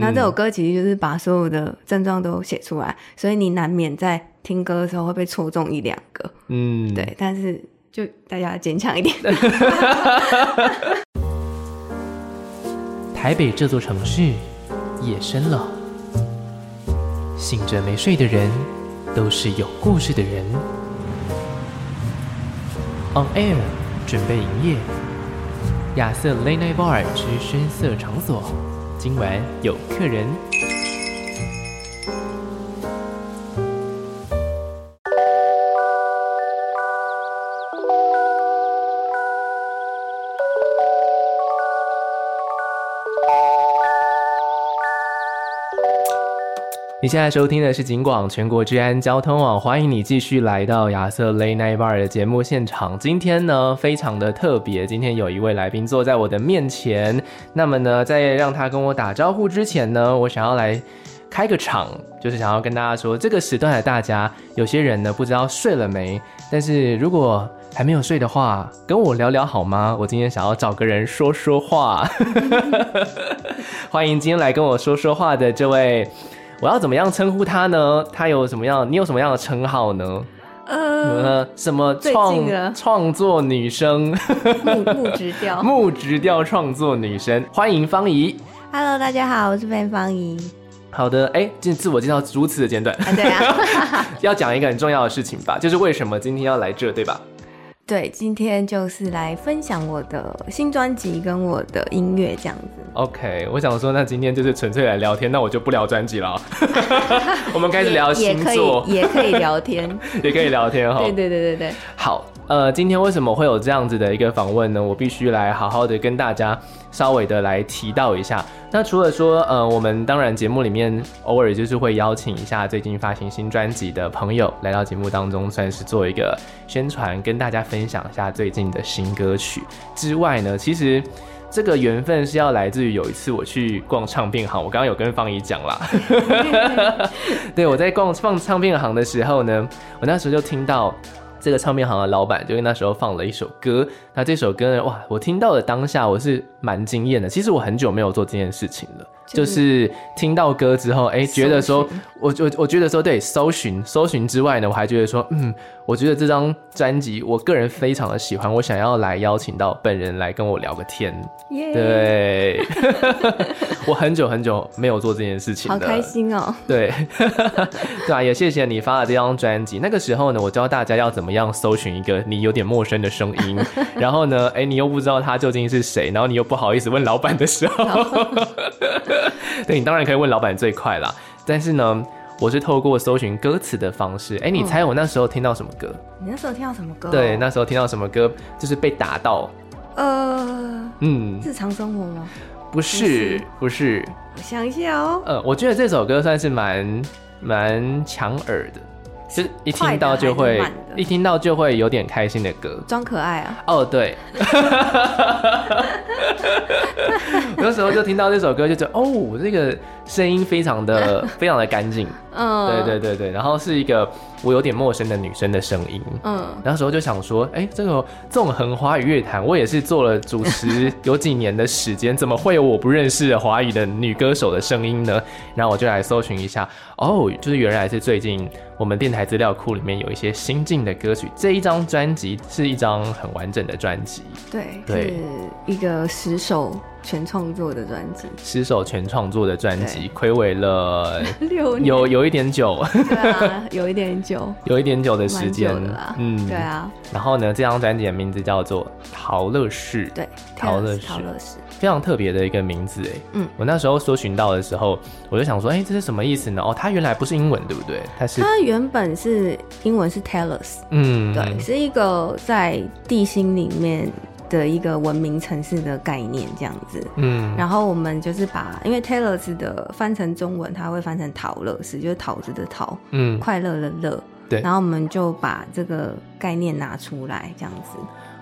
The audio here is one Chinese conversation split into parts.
那这首歌其实就是把所有的症状都写出来，所以你难免在听歌的时候会被戳中一两个。嗯，对，但是就大家坚强一点。台北这座城市，夜深了，醒着没睡的人，都是有故事的人。On Air 准备营业，亚瑟 Late Night Bar 之声色场所，今晚有客人。现在收听的是警广全国治安交通网，欢迎你继续来到亚瑟 Late Night Bar 的节目现场。今天呢，非常的特别，今天有一位来宾坐在我的面前。那么呢，在让他跟我打招呼之前呢，我想要来开个场，就是想要跟大家说，这个时段的大家，有些人呢不知道睡了没，但是如果还没有睡的话，跟我聊聊好吗？我今天想要找个人说说话，欢迎今天来跟我说说话的这位。我要怎么样称呼她呢？她有什么样？你有什么样的称号呢？呃，什么创创作女生？木木直调，木直调创作女生，欢迎方怡。Hello，大家好，我是范方怡。好的，哎，这自我介绍如此的简短。啊对啊，要讲一个很重要的事情吧，就是为什么今天要来这，对吧？对，今天就是来分享我的新专辑跟我的音乐这样子。OK，我想说，那今天就是纯粹来聊天，那我就不聊专辑了。我们开始聊星座，也，也可以聊天，也可以聊天哈。对对对对对，好。呃，今天为什么会有这样子的一个访问呢？我必须来好好的跟大家稍微的来提到一下。那除了说，呃，我们当然节目里面偶尔就是会邀请一下最近发行新专辑的朋友来到节目当中，算是做一个宣传，跟大家分享一下最近的新歌曲之外呢，其实这个缘分是要来自于有一次我去逛唱片行，我刚刚有跟方怡讲啦。对，我在逛放唱片行的时候呢，我那时候就听到。这个唱片行的老板就那时候放了一首歌，那这首歌呢，哇，我听到的当下我是蛮惊艳的。其实我很久没有做这件事情了。就是听到歌之后，哎，觉得说，我我我觉得说，对，搜寻搜寻之外呢，我还觉得说，嗯，我觉得这张专辑，我个人非常的喜欢，我想要来邀请到本人来跟我聊个天。Yeah. 对，我很久很久没有做这件事情了，好开心哦。对，对啊，也谢谢你发了这张专辑。那个时候呢，我教大家要怎么样搜寻一个你有点陌生的声音，然后呢，哎，你又不知道他究竟是谁，然后你又不好意思问老板的时候。对，你当然可以问老板最快啦，但是呢，我是透过搜寻歌词的方式。哎、欸，你猜我那时候听到什么歌？你那时候听到什么歌？对，那时候听到什么歌？就是被打到。呃，嗯，日常生活吗？不是，不是。我想一下哦。呃，我觉得这首歌算是蛮蛮抢耳的。就一听到就会，一听到就会有点开心的歌，装可爱啊！哦，对，候就听到这首歌，就觉得哦，这个声音非常的 非常的干净，嗯，对对对对，然后是一个我有点陌生的女生的声音，嗯，那时候就想说，哎，这个纵横华语乐坛，我也是做了主持有几年的时间，怎么会有我不认识的华语的女歌手的声音呢？然后我就来搜寻一下，哦，就是原来是最近。我们电台资料库里面有一些新进的歌曲，这一张专辑是一张很完整的专辑，对，对，是一个十首全创作的专辑，十首全创作的专辑，暌违了 六年，有有一点久，对啊，有一点久，有一点久的时间，嗯，对啊。然后呢，这张专辑的名字叫做《陶乐士》，对，陶乐陶乐士。非常特别的一个名字哎，嗯，我那时候搜寻到的时候，我就想说，哎、欸，这是什么意思呢？哦，它原来不是英文，对不对？它是它原本是英文是 Tellus，嗯，对，是一个在地心里面的一个文明城市的概念这样子，嗯，然后我们就是把，因为 Tellus 的翻成中文，它会翻成陶乐市，就是桃子的桃，嗯，快乐的乐，对，然后我们就把这个概念拿出来这样子。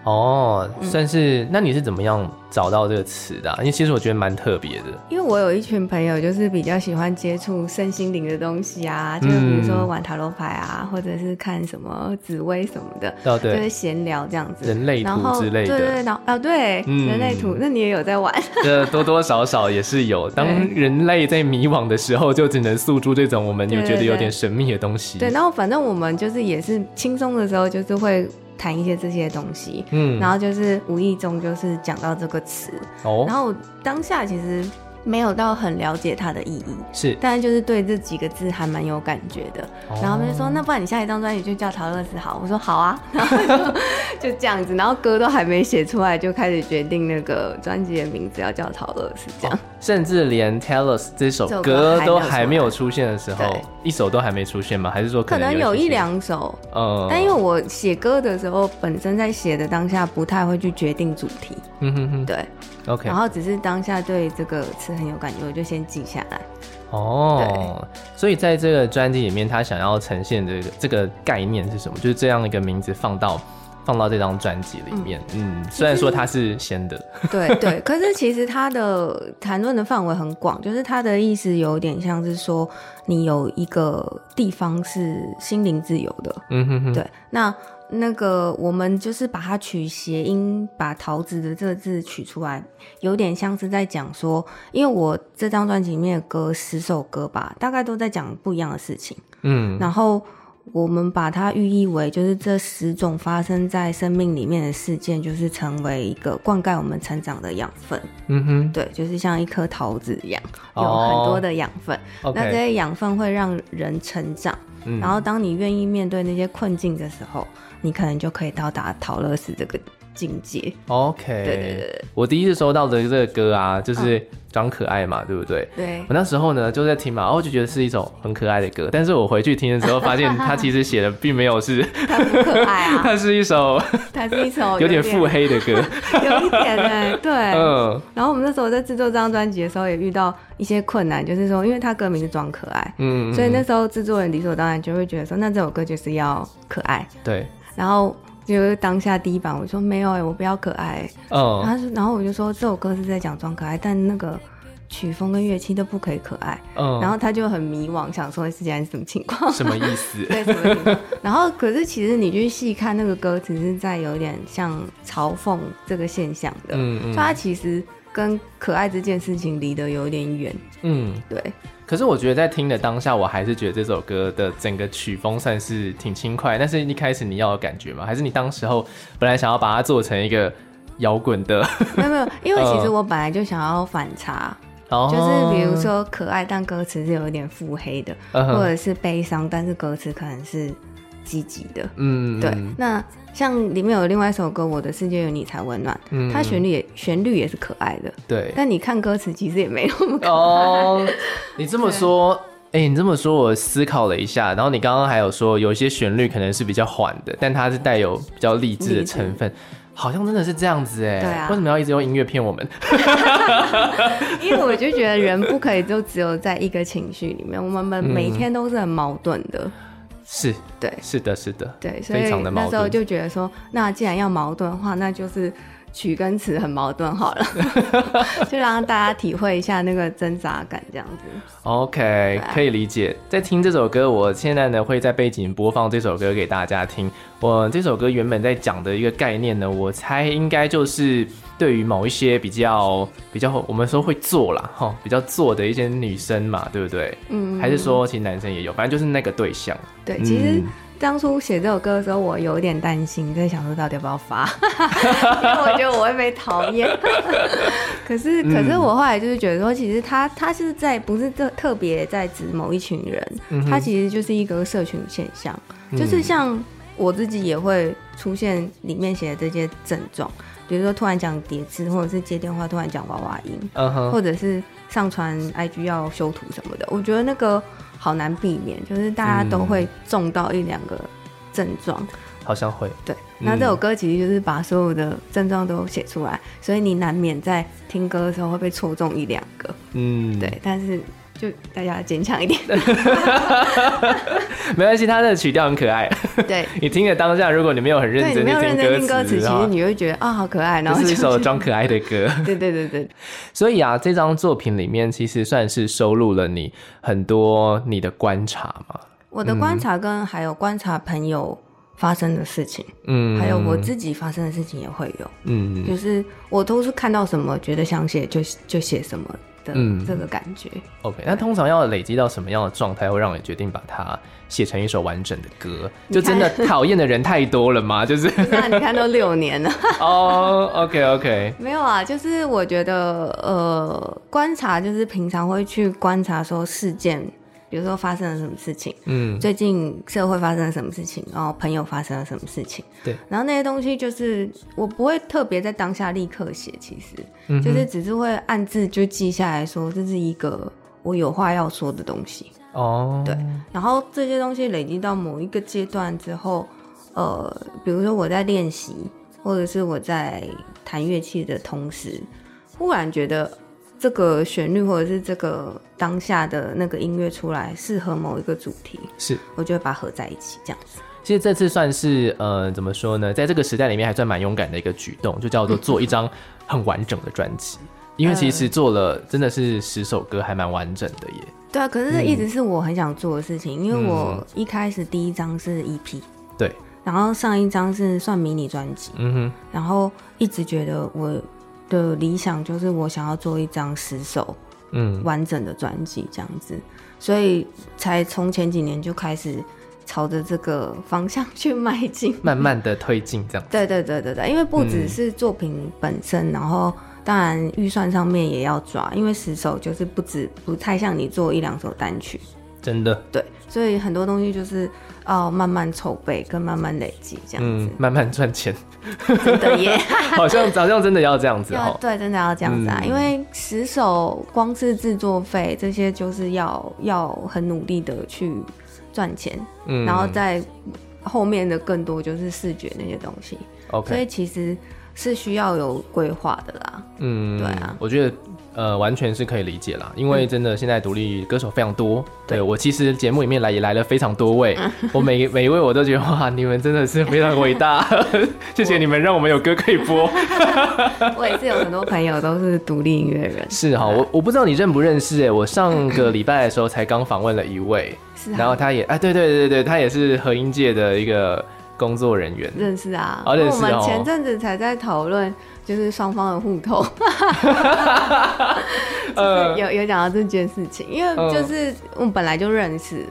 哦，算是。嗯、那你是怎么样找到这个词的、啊？因为其实我觉得蛮特别的。因为我有一群朋友，就是比较喜欢接触身心灵的东西啊，就是比如说玩塔罗牌啊，嗯、或者是看什么紫薇什么的，哦、对就是闲聊这样子。人类图之类的，对对对，然后啊对，嗯、人类图，那你也有在玩？这多多少少也是有。当人类在迷惘的时候，就只能诉诸这种我们有觉得有点神秘的东西。对，对，对，对，然后反正我们就是也是轻松的时候，就是会。谈一些这些东西，嗯，然后就是无意中就是讲到这个词，哦，然后当下其实没有到很了解它的意义，是，但是就是对这几个字还蛮有感觉的，哦、然后他们就说，那不然你下一张专辑就叫陶乐斯好，我说好啊，然后就，就这样子，然后歌都还没写出来，就开始决定那个专辑的名字要叫陶乐斯这样。哦甚至连 Tell Us 这首歌都还没有出现的时候，一首都还没出现吗？还是说可能有，一两首？嗯，但因为我写歌的时候，本身在写的当下不太会去决定主题。嗯哼哼，对，OK。然后只是当下对这个词很有感觉，我就先记下来。哦，对所以在这个专辑里面，他想要呈现的这个概念是什么？就是这样一个名字放到。放到这张专辑里面，嗯，嗯，虽然说它是先的，对对，可是其实它的谈论的范围很广，就是它的意思有点像是说，你有一个地方是心灵自由的，嗯哼哼，对，那那个我们就是把它取谐音，把桃子的这个字取出来，有点像是在讲说，因为我这张专辑里面的歌十首歌吧，大概都在讲不一样的事情，嗯，然后。我们把它寓意为，就是这十种发生在生命里面的事件，就是成为一个灌溉我们成长的养分。嗯哼，对，就是像一颗桃子一样，有很多的养分。Oh, 那这些养分会让人成长。嗯，然后当你愿意面对那些困境的时候，你可能就可以到达桃乐丝这个。境界，OK，对对对，我第一次收到的这个歌啊，就是装可爱嘛，对不对？对，我那时候呢就在听嘛，然后就觉得是一首很可爱的歌，但是我回去听的时候，发现它其实写的并没有是，它不可爱啊，它是一首，它是一首 有点腹黑的歌，有一点哎，对，嗯。然后我们那时候在制作这张专辑的时候，也遇到一些困难，就是说，因为它歌名是装可爱，嗯，所以那时候制作人理所当然就会觉得说，那这首歌就是要可爱，对，然后。就是当下第一版，我说没有哎、欸，我不要可爱、欸。嗯，然后然后我就说这首歌是在讲装可爱，但那个曲风跟乐器都不可以可爱。嗯，然后他就很迷惘，想说是现在是什么情况？什么意思？对，什么意思？然后可是其实你去细看那个歌词，是在有点像嘲讽这个现象的。嗯嗯，他其实跟可爱这件事情离得有点远。嗯，对。可是我觉得在听的当下，我还是觉得这首歌的整个曲风算是挺轻快。但是一开始你要有感觉吗？还是你当时候本来想要把它做成一个摇滚的？没有没有，因为其实我本来就想要反差，呃、就是比如说可爱，但歌词是有一点腹黑的，呃、或者是悲伤，但是歌词可能是积极的。嗯，对，那。像里面有另外一首歌《我的世界有你才温暖》，嗯，它旋律也旋律也是可爱的，对。但你看歌词其实也没那么可爱。哦，你这么说，哎、欸，你这么说，我思考了一下。然后你刚刚还有说，有一些旋律可能是比较缓的，但它是带有比较励志的成分，好像真的是这样子哎。对啊。为什么要一直用音乐骗我们？因为我就觉得人不可以就只有在一个情绪里面，我们每天都是很矛盾的。嗯是对，是的，是的，对，所以那时候就觉得说，那既然要矛盾的话，那就是曲跟词很矛盾好了，就让大家体会一下那个挣扎感，这样子。OK，可以理解。在听这首歌，我现在呢会在背景播放这首歌给大家听。我这首歌原本在讲的一个概念呢，我猜应该就是。对于某一些比较比较，我们说会做啦，哈，比较做的一些女生嘛，对不对？嗯，还是说其实男生也有，反正就是那个对象。对，嗯、其实当初写这首歌的时候，我有点担心，在想说到底要不要发，因为我觉得我会被讨厌。可是，可是我后来就是觉得说，其实他他是在不是特特别在指某一群人，嗯、他其实就是一个社群现象，嗯、就是像我自己也会出现里面写的这些症状。比如说突然讲叠字，或者是接电话突然讲娃娃音，uh huh. 或者是上传 IG 要修图什么的，我觉得那个好难避免，就是大家都会中到一两个症状，嗯，好像会。对，那这首歌其实就是把所有的症状都写出来，嗯，所以你难免在听歌的时候会被戳中一两个，嗯，对，但是。就大家坚强一点。没关系，他的曲调很可爱。对，你听的当下，如果你没有很认真的听歌词，其实你会觉得啊、哦，好可爱。然后这是一首装可爱的歌。对对对对。所以啊，这张作品里面其实算是收录了你很多你的观察嘛。我的观察跟还有观察朋友发生的事情，嗯，还有我自己发生的事情也会有，嗯，就是我都是看到什么觉得想写就就写什么。嗯，这个感觉。OK，那通常要累积到什么样的状态，会让你决定把它写成一首完整的歌？就真的 讨厌的人太多了吗？就是，那你看都六年了。哦、oh,，OK OK，没有啊，就是我觉得，呃，观察就是平常会去观察说事件。比如说发生了什么事情，嗯，最近社会发生了什么事情，然后朋友发生了什么事情，对，然后那些东西就是我不会特别在当下立刻写，其实，嗯，就是只是会暗自就记下来说，这是一个我有话要说的东西，哦，对，然后这些东西累积到某一个阶段之后，呃，比如说我在练习，或者是我在弹乐器的同时，忽然觉得。这个旋律或者是这个当下的那个音乐出来，适合某一个主题，是我就会把它合在一起这样子。其实这次算是呃怎么说呢，在这个时代里面还算蛮勇敢的一个举动，就叫做做一张很完整的专辑。因为其实做了真的是十首歌，还蛮完整的耶。对啊，可是这一直是我很想做的事情，嗯、因为我一开始第一张是 EP，对，然后上一张是算迷你专辑，嗯哼，然后一直觉得我。的理想就是我想要做一张十首，嗯，完整的专辑这样子，嗯，所以才从前几年就开始朝着这个方向去迈进，慢慢的推进这样。子。对对对对对，因为不只是作品本身，嗯，然后当然预算上面也要抓，因为十首就是不止，不太像你做一两首单曲，真的。对，所以很多东西就是要慢慢筹备跟慢慢累积这样子，嗯，慢慢赚钱。真的耶，好像好像真的要这样子哦。对，真的要这样子啊，嗯、因为十首光是制作费这些就是要要很努力的去赚钱，嗯，然后在后面的更多就是视觉那些东西。OK，所以其实是需要有规划的啦。嗯，对啊，我觉得。呃，完全是可以理解啦，因为真的现在独立歌手非常多。嗯、对，我其实节目里面来也来了非常多位，嗯、我每每一位我都觉得哇，你们真的是非常伟大，谢谢你们让我们有歌可以播。我也是有很多朋友都是独立音乐人。是哈，我我不知道你认不认识哎，我上个礼拜的时候才刚访问了一位，是然后他也哎，对对对对，他也是和音界的一个工作人员。认识啊，而且我们前阵子才在讨论。就是双方的互通，就是有有讲到这件事情，因为就是我们本来就认识，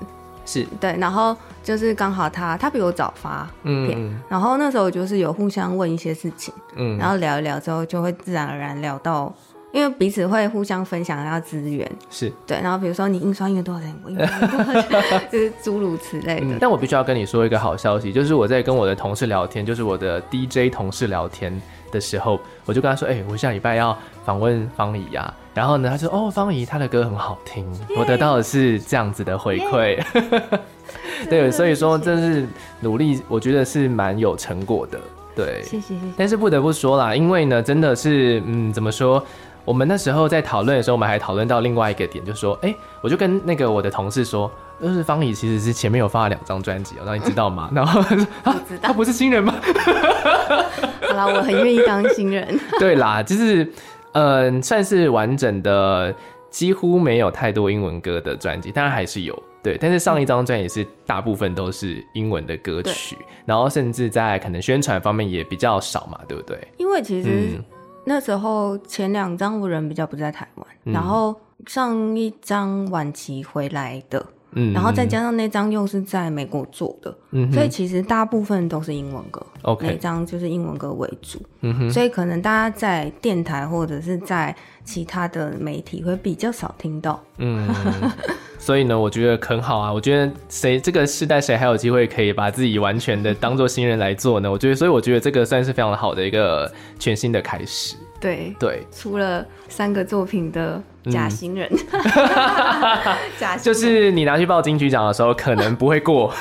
是。对，然后就是刚好他他比我早发片，嗯，然后那时候就是有互相问一些事情，嗯，然后聊一聊之后就会自然而然聊到，因为彼此会互相分享一下资源，是对，然后比如说你印刷印了多少钱，我印了多少钱，就是诸如此类的，嗯。但我必须要跟你说一个好消息，就是我在跟我的同事聊天，就是我的 DJ 同事聊天。的时候，我就跟他说：“哎、欸，我下礼拜要访问方怡呀。”然后呢，他说：“哦，方怡她的歌很好听。”我得到的是这样子的回馈。对，所以说这是努力，我觉得是蛮有成果的。对，谢谢。但是不得不说啦，因为呢，真的是，嗯，怎么说？我们那时候在讨论的时候，我们还讨论到另外一个点，就是说，哎、欸，我就跟那个我的同事说。就是方怡其实是前面有发了两张专辑，让你知道吗？然后他说啊，他不是新人吗？好啦，我很愿意当新人。对啦，就是嗯、呃，算是完整的，几乎没有太多英文歌的专辑，当然还是有。对，但是上一张专辑是大部分都是英文的歌曲，然后甚至在可能宣传方面也比较少嘛，对不对？因为其实、嗯、那时候前两张我人比较不在台湾，嗯、然后上一张晚期回来的。嗯，然后再加上那张又是在美国做的，嗯，所以其实大部分都是英文歌，OK，那张就是英文歌为主，嗯哼，所以可能大家在电台或者是在其他的媒体会比较少听到，嗯，所以呢，我觉得很好啊，我觉得谁这个世代谁还有机会可以把自己完全的当做新人来做呢？我觉得，所以我觉得这个算是非常好的一个全新的开始，对对，出了三个作品的。假新人，假就是你拿去报金曲奖的时候，可能不会过，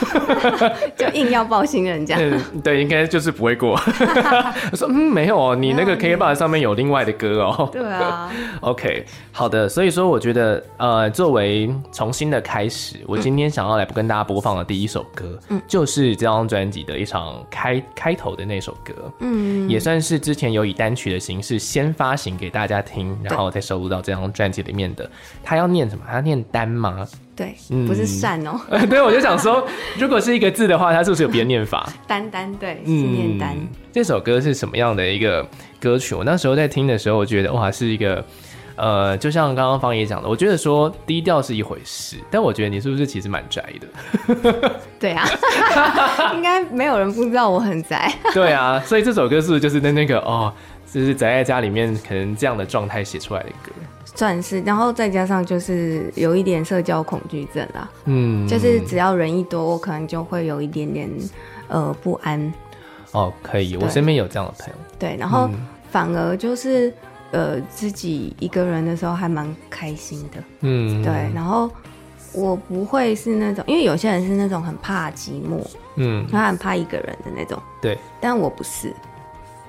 就硬要报新人这样。对，应该就是不会过。我说嗯，没有哦，你那个 KKBOX 上面有另外的歌哦。对啊。OK，好的，所以说我觉得呃，作为重新的开始，我今天想要来跟大家播放的第一首歌，嗯，就是这张专辑的一场开开头的那首歌，嗯，也算是之前有以单曲的形式先发行给大家听，然后再收录到这张专辑里面的。他要念什么？他要念单吗？对，不是善哦。对，我就想说，如果是一个字的话，它是不是有别的念法？单单对，是念单。这首歌是什么样的一个歌曲？我那时候在听的时候，我觉得哇，是一个。呃，就像刚刚方爷讲的，我觉得说低调是一回事，但我觉得你是不是其实蛮宅的？对啊，应该没有人不知道我很宅。对啊，所以这首歌是不是就是在那个哦，就是宅在家里面可能这样的状态写出来的歌？算是，然后再加上就是有一点社交恐惧症啦，嗯，就是只要人一多，我可能就会有一点点呃不安。哦，可以，我身边有这样的朋友。对，然后反而就是。呃，自己一个人的时候还蛮开心的，嗯，对。然后我不会是那种，因为有些人是那种很怕寂寞，嗯，他很怕一个人的那种，对。但我不是，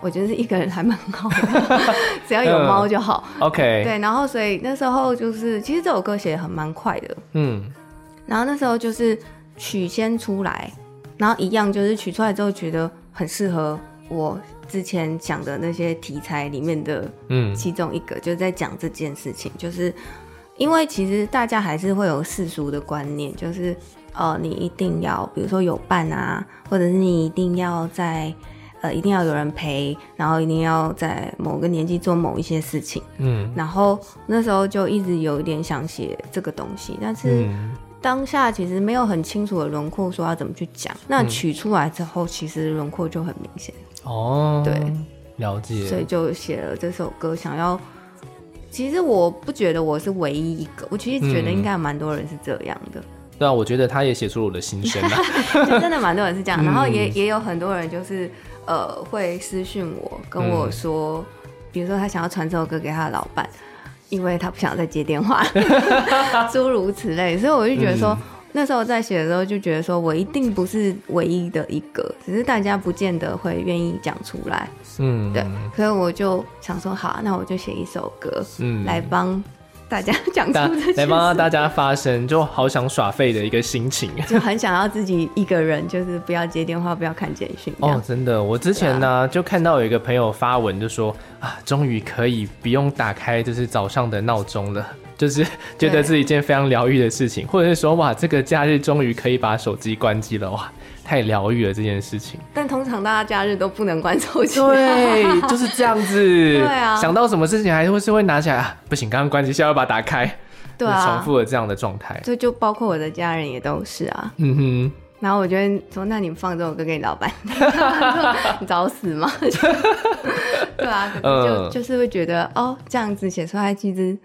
我觉得一个人还蛮好的，只要有猫就好。嗯、OK。对，然后所以那时候就是，其实这首歌写的很蛮快的，嗯。然后那时候就是曲先出来，然后一样就是曲出来之后觉得很适合我。之前讲的那些题材里面的，嗯，其中一个、嗯、就是在讲这件事情，就是因为其实大家还是会有世俗的观念，就是呃，你一定要，比如说有伴啊，或者是你一定要在呃，一定要有人陪，然后一定要在某个年纪做某一些事情，嗯，然后那时候就一直有一点想写这个东西，但是当下其实没有很清楚的轮廓，说要怎么去讲。那取出来之后，其实轮廓就很明显。哦，对，了解，所以就写了这首歌，想要。其实我不觉得我是唯一一个，我其实觉得应该有蛮多人是这样的。嗯、对啊，我觉得他也写出了我的心声啊，真的蛮多人是这样，然后也也有很多人就是呃会私讯我，跟我说，嗯、比如说他想要传这首歌给他的老伴，因为他不想再接电话，诸如此类，所以我就觉得说。嗯那时候在写的时候就觉得说，我一定不是唯一的一个，只是大家不见得会愿意讲出来。嗯，对，所以我就想说，好，那我就写一首歌，嗯，来帮大家讲出这，来帮大家发声，就好想耍废的一个心情，就很想要自己一个人，就是不要接电话，不要看简讯。哦，真的，我之前呢、啊、就看到有一个朋友发文，就说啊，终于可以不用打开就是早上的闹钟了。就是觉得是一件非常疗愈的事情，或者是说哇，这个假日终于可以把手机关机了，哇，太疗愈了这件事情。但通常大家假日都不能关手机，对，就是这样子。对啊，想到什么事情还会是会拿起来，啊、不行，刚刚关机，现在要把它打开。对啊，重复了这样的状态。对，就包括我的家人也都是啊。嗯哼。然后我觉得说，那你放这首歌给你老板，你找死吗？对啊，就、嗯、就是会觉得哦，这样子写出来其实。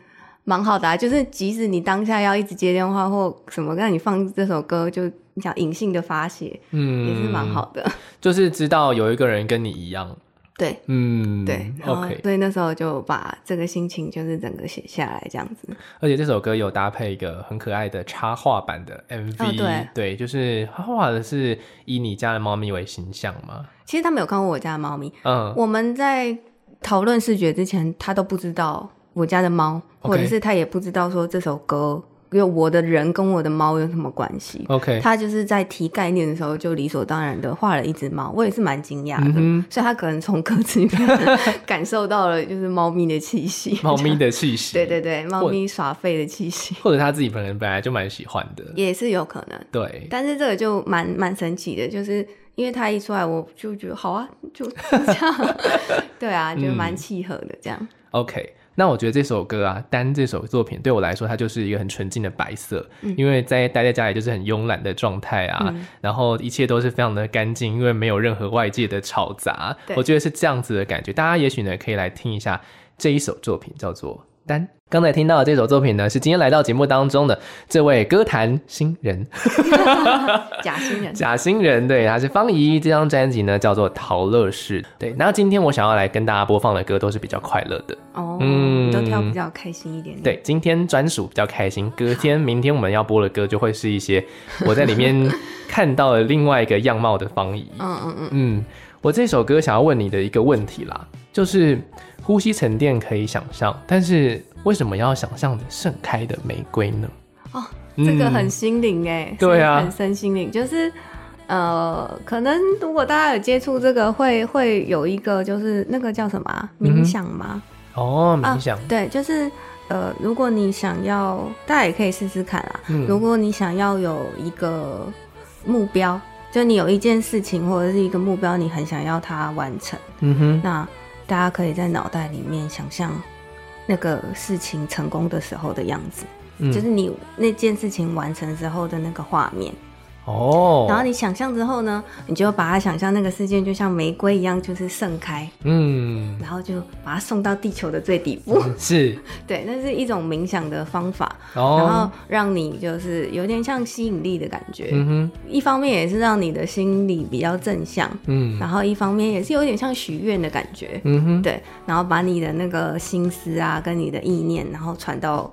蛮好的啊，就是即使你当下要一直接电话或什么，让你放这首歌，就你想隐性的发泄，嗯，也是蛮好的。就是知道有一个人跟你一样，对，嗯，对，OK。所以那时候就把这个心情就是整个写下来这样子。而且这首歌有搭配一个很可爱的插画版的 MV，哦，对，对，就是画画的是以你家的猫咪为形象吗？其实他没有看过我家的猫咪，嗯，我们在讨论视觉之前，他都不知道。我家的猫或者是他也不知道说这首歌，因为我的人跟我的猫有什么关系？OK，他就是在提概念的时候就理所当然的画了一只猫，我也是蛮惊讶的，嗯、所以他可能从歌词里面感受到了就是猫咪的气息，猫咪的气息，对 对对，猫咪耍废的气息，或者他自己本人本来就蛮喜欢的，也是有可能，对，但是这个就蛮蛮神奇的，就是因为他一出来我就觉得好啊，就这样，对啊，就蛮契合的这样、嗯、，OK。那我觉得这首歌啊，单这首作品对我来说，它就是一个很纯净的白色，嗯、因为在待在家里就是很慵懒的状态啊，嗯、然后一切都是非常的干净，因为没有任何外界的吵杂，我觉得是这样子的感觉。大家也许呢可以来听一下这一首作品，叫做《单。刚才听到的这首作品呢，是今天来到节目当中的这位歌坛新人，假新人，假新人，对，他是方怡。这张专辑呢叫做《陶乐市》，对。那今天我想要来跟大家播放的歌都是比较快乐的，哦，嗯，都挑比较开心一点点。对，今天专属比较开心，隔天、明天我们要播的歌就会是一些我在里面看到了另外一个样貌的方怡。嗯嗯嗯嗯，我这首歌想要问你的一个问题啦，就是呼吸沉淀可以想象，但是。为什么要想象着盛开的玫瑰呢？哦，这个很心灵哎、嗯，对啊，很深心灵。就是呃，可能如果大家有接触这个，会会有一个就是那个叫什么冥想吗？嗯、哦，冥想、啊。对，就是呃，如果你想要，大家也可以试试看啦、嗯。如果你想要有一个目标，就你有一件事情或者是一个目标，你很想要它完成，嗯哼，那大家可以在脑袋里面想象。那个事情成功的时候的样子，嗯，就是你那件事情完成之后的那个画面。哦，然后你想象之后呢，你就把它想象那个世界就像玫瑰一样，就是盛开，嗯，然后就把它送到地球的最底部，是，对，那是一种冥想的方法，哦，然后让你就是有点像吸引力的感觉，嗯哼，一方面也是让你的心理比较正向，嗯，然后一方面也是有点像许愿的感觉，嗯哼，对，然后把你的那个心思啊，跟你的意念，然后传到。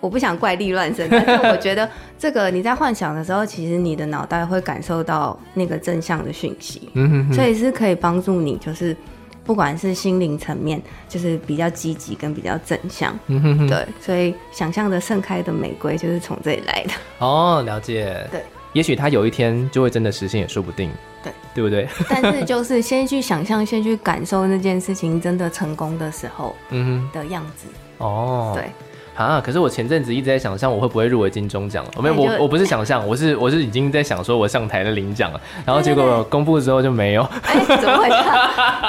我不想怪力乱神，但是我觉得这个你在幻想的时候，其实你的脑袋会感受到那个正向的讯息，所以是可以帮助你，就是不管是心灵层面，就是比较积极跟比较正向，对，所以想象的盛开的玫瑰就是从这里来的。哦，了解。对，也许它有一天就会真的实现，也说不定。对，对不对？但是就是先去想象，先去感受那件事情真的成功的时候，嗯哼的样子。哦，对。啊！可是我前阵子一直在想象我会不会入围金钟奖没有，我我不是想象，我是我是已经在想说我上台的领奖了。然后结果公布之后就没有。哎、欸，怎么回事？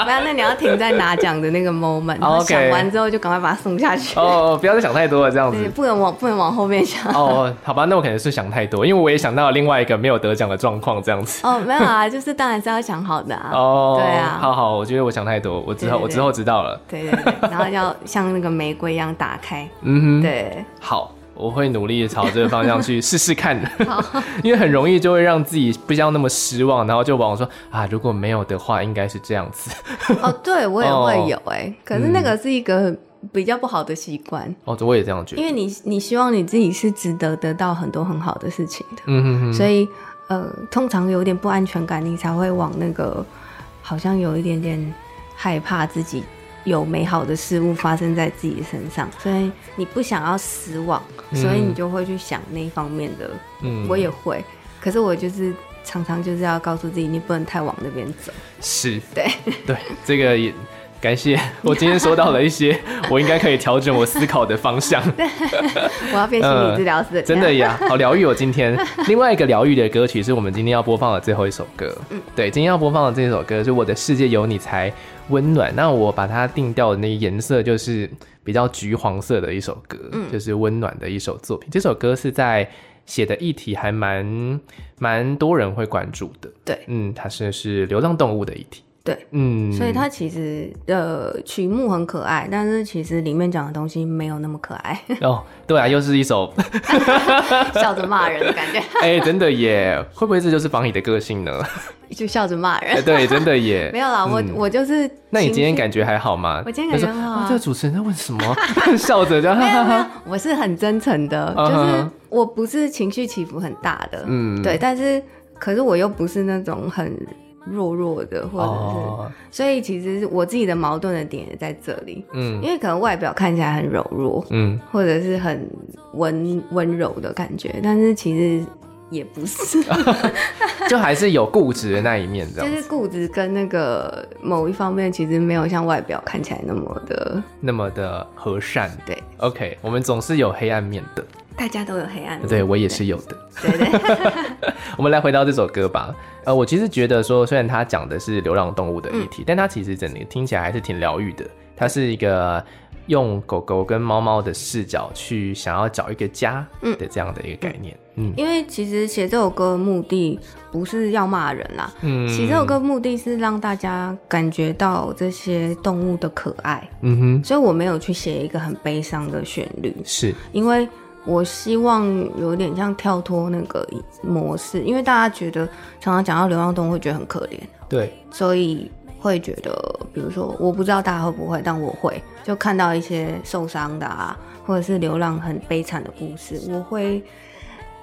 没有，那你要停在拿奖的那个 moment。然后。想完之后就赶快把它送下去。哦，不要再想太多了，这样子。不能往不能往后面想。哦，好吧，那我可能是想太多，因为我也想到了另外一个没有得奖的状况，这样子。哦，没有啊，就是当然是要想好的啊。哦，对啊。好好，我觉得我想太多，我之后我之后知道了。对对对，然后要像那个玫瑰一样打开。嗯哼。对。好。我会努力朝这个方向去试试看的，因为很容易就会让自己不要那么失望，然后就往往说啊，如果没有的话，应该是这样子。哦，对我也会有哎、欸，可是那个是一个比较不好的习惯。哦，我也这样觉得，因为你你希望你自己是值得得到很多很好的事情的，嗯哼哼，所以呃，通常有点不安全感，你才会往那个好像有一点点害怕自己。有美好的事物发生在自己身上，所以你不想要失望，所以你就会去想那方面的。嗯，我也会，可是我就是常常就是要告诉自己，你不能太往那边走。是，对，对，这个也。感谢，我今天收到了一些，我应该可以调整我思考的方向。我要变心理治疗师、呃，真的呀，好疗愈我今天。另外一个疗愈的歌曲是我们今天要播放的最后一首歌。嗯，对，今天要播放的这首歌是《我的世界有你才温暖》。那我把它定调的那个颜色就是比较橘黄色的一首歌，嗯，就是温暖的一首作品。这首歌是在写的议题还蛮蛮多人会关注的。对，嗯，它是是流浪动物的议题。对，嗯，所以它其实的曲目很可爱，但是其实里面讲的东西没有那么可爱。哦，对啊，又是一首 笑着骂人的感觉。哎、欸，真的耶，会不会这就是方仪的个性呢？就笑着骂人。欸、对，真的耶。没有啦，我、嗯、我就是。那你今天感觉还好吗？我今天感觉很好啊。这个主持人在问什么？笑着这样。我是很真诚的，就是我不是情绪起伏很大的，嗯，对，但是可是我又不是那种很。弱弱的，或者是，oh. 所以其实我自己的矛盾的点也在这里，嗯，因为可能外表看起来很柔弱，嗯，或者是很温温柔的感觉，但是其实也不是，就还是有固执的那一面，这样，就是固执跟那个某一方面其实没有像外表看起来那么的那么的和善，对，OK，我们总是有黑暗面的。大家都有黑暗，对，我也是有的。对对，我们来回到这首歌吧。呃，我其实觉得说，虽然它讲的是流浪动物的议题，嗯、但它其实整个听起来还是挺疗愈的。它是一个用狗狗跟猫猫的视角去想要找一个家的这样的一个概念。嗯，嗯，因为其实写这首歌的目的不是要骂人啦，嗯，写这首歌目的是让大家感觉到这些动物的可爱。嗯哼，所以我没有去写一个很悲伤的旋律，是因为我希望有点像跳脱那个模式，因为大家觉得常常讲到流浪动物会觉得很可怜，对，所以。会觉得，比如说，我不知道大家会不会，但我会就看到一些受伤的啊，或者是流浪很悲惨的故事，我会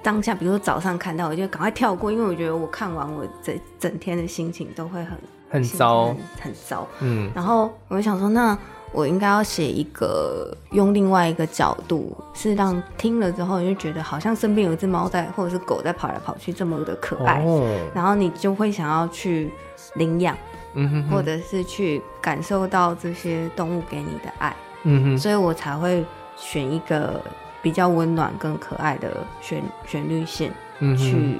当下，比如说早上看到，我就赶快跳过，因为我觉得我看完，我整整天的心情都会很很糟，很，很糟。嗯，然后我就想说，那我应该要写一个，用另外一个角度，是让听了之后你就觉得好像身边有一只猫在，或者是狗在跑来跑去，这么的可爱，哦，然后你就会想要去领养。嗯哼，或者是去感受到这些动物给你的爱，嗯哼，所以我才会选一个比较温暖、更可爱的旋旋律线，嗯，去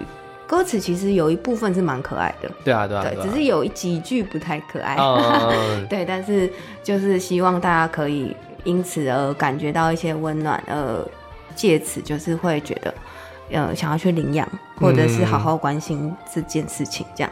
歌词其实有一部分是蛮可爱的，对啊，对啊，对，只是有几句不太可爱，哦、对，但是就是希望大家可以因此而感觉到一些温暖，呃，借此就是会觉得，呃，想要去领养，或者是好好关心这件事情，这样。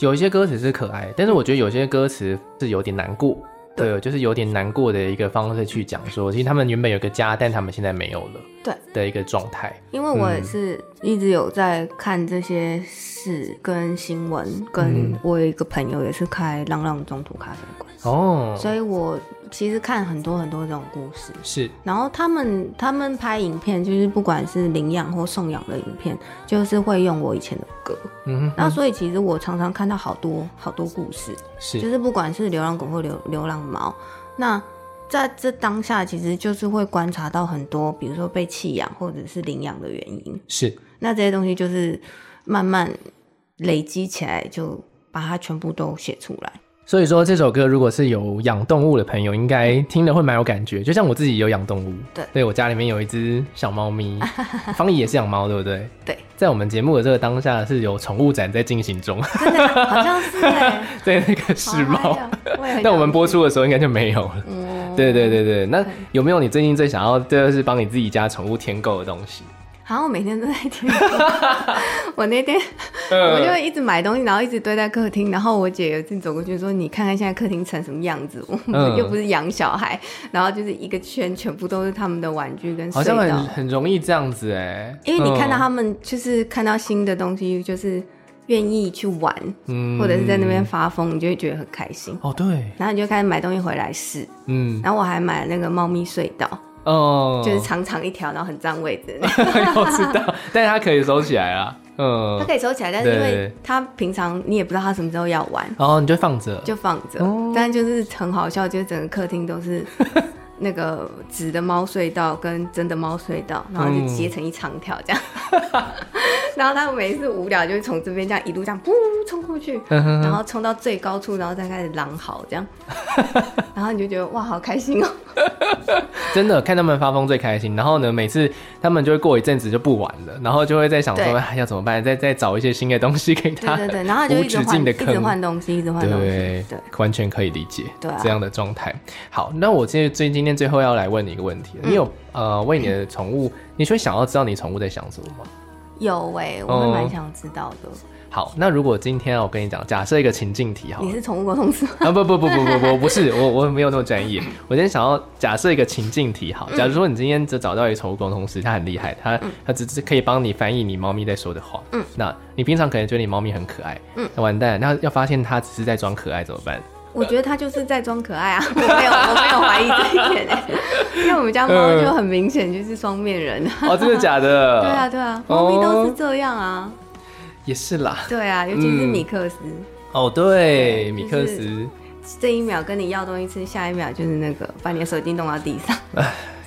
有一些歌词是可爱，但是我觉得有些歌词是有点难过，对，对，就是有点难过的一个方式去讲说，其实他们原本有个家，但他们现在没有了，对。的一个状态。因为我也是一直有在看这些事跟新闻，跟我有一个朋友也是开浪浪中途咖啡馆。哦，所以我。其实看很多很多这种故事。是，然后他们他们拍影片，就是不管是领养或送养的影片，就是会用我以前的歌，嗯哼，那所以其实我常常看到好多好多故事，是，就是不管是流浪狗或流流浪猫，那在这当下其实就是会观察到很多，比如说被弃养或者是领养的原因，是，那这些东西就是慢慢累积起来，就把它全部都写出来。所以说这首歌，如果是有养动物的朋友，应该听了会蛮有感觉。就像我自己有养动物，对，对我家里面有一只小猫咪，方怡也是养猫，对不对？对，在我们节目的这个当下，是有宠物展在进行中，真的？好像是在 那个世贸，但我们播出的时候应该就没有了。嗯，对对对对，那有没有你最近最想要，就是帮你自己家宠物添购的东西？好像我每天都在听。我那天我就一直买东西，然后一直堆在客厅。然后我姐有一次走过去说：“你看看现在客厅成什么样子？我们又不是养小孩。”然后就是一个圈，全部都是他们的玩具跟。好像很很容易这样子哎，因为你看到他们就是看到新的东西，就是愿意去玩，嗯，或者是在那边发疯，你就会觉得很开心。哦，对。然后你就开始买东西回来试，嗯。然后我还买了那个猫咪隧道。哦，就是长长一条，然后很占位置。我知道，但是它可以收起来啊。嗯，它可以收起来，但是因为它平常你也不知道它什么时候要玩，哦，你就放着，就放着。哦、但就是很好笑，就是整个客厅都是 那个纸的猫隧道跟真的猫隧道，然后就结成一长条这样。嗯 然后他每一次无聊，就会从这边这样一路这样噗冲过去，然后冲到最高处，然后再开始狼嚎这样，然后你就觉得哇，好开心哦！真的看他们发疯最开心。然后呢，每次他们就会过一阵子就不玩了，然后就会在想说要怎么办，再再找一些新的东西给他。对对对，然后就一直换，一直换东西，一直换东西。对对，完全可以理解对这样的状态。好，那我现在最今天最后要来问你一个问题，你有呃为你的宠物，你会想要知道你宠物在想什么吗？有哎、欸，我会蛮想知道的、嗯。好，那如果今天我跟你讲，假设一个情境题，好，你是宠物沟通师啊？不不不不不不，不是，我我没有那么专业。我今天想要假设一个情境题，好，假如说你今天只找到一个宠物沟通师，他很厉害，他他只是可以帮你翻译你猫咪在说的话。嗯，那你平常可能觉得你猫咪很可爱，嗯，那完蛋，那要发现它只是在装可爱怎么办？我觉得他就是在装可爱啊，我没有我没有怀疑这一点。哎，因为我们家猫就很明显就是双面人。哦，真的假的？对啊对啊，猫咪都是这样啊，也是啦，对啊，尤其是米克斯。哦，对，米克斯。这一秒跟你要东西吃，下一秒就是那个把你的手机弄到地上，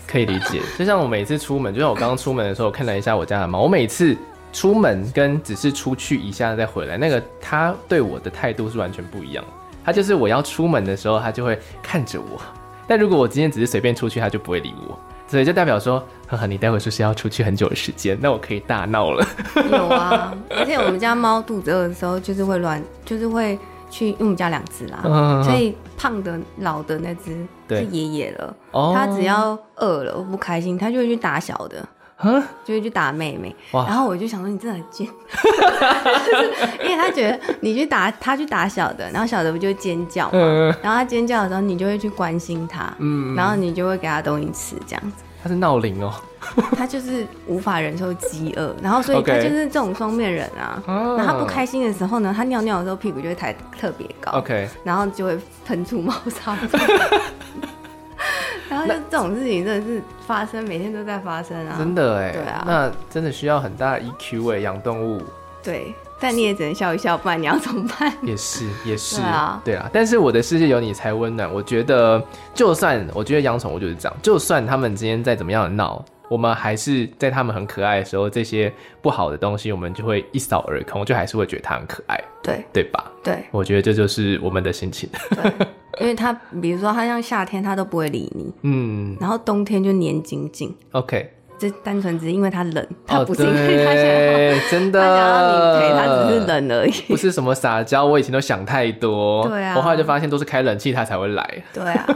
可以理解。就像我每次出门，就像我刚刚出门的时候，我看了一下我家的猫，我每次出门跟只是出去一下再回来，那个他对我的态度是完全不一样。他就是我要出门的时候，他就会看着我；但如果我今天只是随便出去，他就不会理我。所以就代表说，呵呵，你待会说是要出去很久的时间，那我可以大闹了。有啊，而且我们家猫肚子饿的时候，就是会乱，就是会去，因为我们家两只啦，嗯、所以胖的老的那只是爷爷了。他只要饿了不开心，他就会去打小的。嗯，就会去打妹妹，然后我就想说你真的很贱，因为他觉得你去打他去打小的，然后小的不就尖叫嘛，然后他尖叫的时候你就会去关心他，嗯，然后你就会给他东西吃这样子。他是闹铃哦，他就是无法忍受饥饿，然后所以他就是这种双面人啊。然后他不开心的时候呢，他尿尿的时候屁股就会抬特别高，OK，然后就会喷出猫砂。然后就这种事情真的是发生，每天都在发生啊！真的哎，对啊，那真的需要很大的 EQ 哎，养动物。对，但你也只能笑一笑，不然你要怎么办？也是，也是，对啊，对啊。但是我的世界有你才温暖。我觉得，就算我觉得养宠物就是这样，就算他们之间再怎么样的闹。我们还是在他们很可爱的时候，这些不好的东西我们就会一扫而空，就还是会觉得它很可爱，对对吧？对，我觉得这就是我们的心情。对，因为他，比如说他像夏天，他都不会理你，嗯，然后冬天就黏紧紧。OK。这单纯只是因为他冷，他不是因为他想要，真的，他想要你陪他，只是冷而已，不是什么撒娇。我以前都想太多，对啊，我后来就发现都是开冷气他才会来，对啊，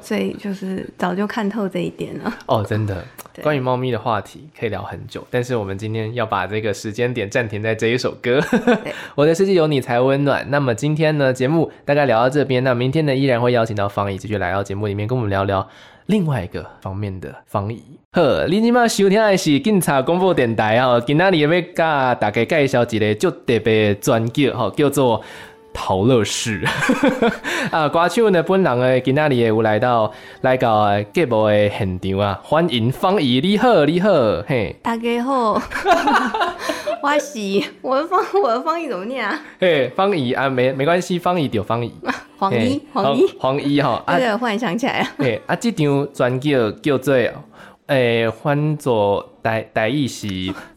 所以就是早就看透这一点了。哦，真的，关于猫咪的话题可以聊很久，但是我们今天要把这个时间点暂停在这一首歌，《我的世界有你才温暖》。那么今天呢，节目大概聊到这边，那明天呢，依然会邀请到方怡继续来到节目里面跟我们聊聊。另外一个方面的防疫，呵，你今嘛收听的是警察广播电台哈，今仔日要甲大家介绍一个就特别专辑，叫做桃乐事。啊，歌手呢本人诶，今仔日也有来到来到节目的现场啊，欢迎方怡，你好，你好，嘿，大家好。我是我的方我的方怡怎么念啊？嘿，方怡啊，没没关系，方怡就方怡。黄怡，黄怡，黄怡哈。对对，忽然想起来了。哎，啊，这张专辑叫做诶，换作台台语是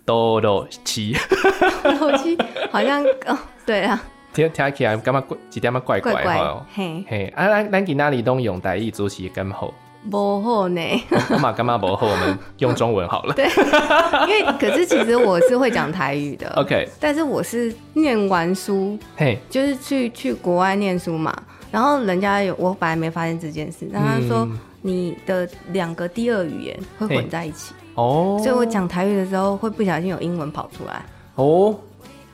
多罗七。多罗七，好像哦，对啊。听听起来感觉一点仔怪怪哈。嘿嘿，啊，咱咱今仔日拢用台语主持咁好。不好呢，干嘛干嘛不好？我们 用中文好了。对，因为可是其实我是会讲台语的。OK，但是我是念完书，嘿，就是去去国外念书嘛。然后人家有，我本来没发现这件事，但他说你的两个第二语言会混在一起哦，所以我讲台语的时候会不小心有英文跑出来哦。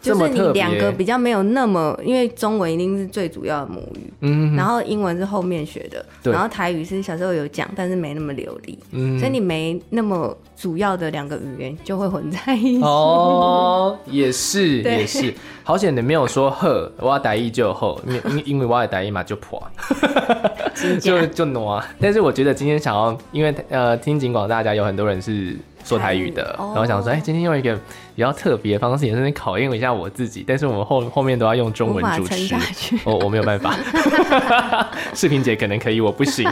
就是你两个比较没有那么，因为中文一定是最主要的母语，嗯，然后英文是后面学的，对，然后台语是小时候有讲，但是没那么流利，嗯，所以你没那么主要的两个语言就会混在一起。哦，也是 也是，好险你没有说呵，我要台语就好，因因为我要台语嘛就破，就就挪。但是我觉得今天想要，因为呃听警广大家有很多人是。说台语的，然后想说，哎、欸，今天用一个比较特别的方式，也是考验一下我自己。但是我们后后面都要用中文主持，我我没有办法。视频姐可能可以，我不行。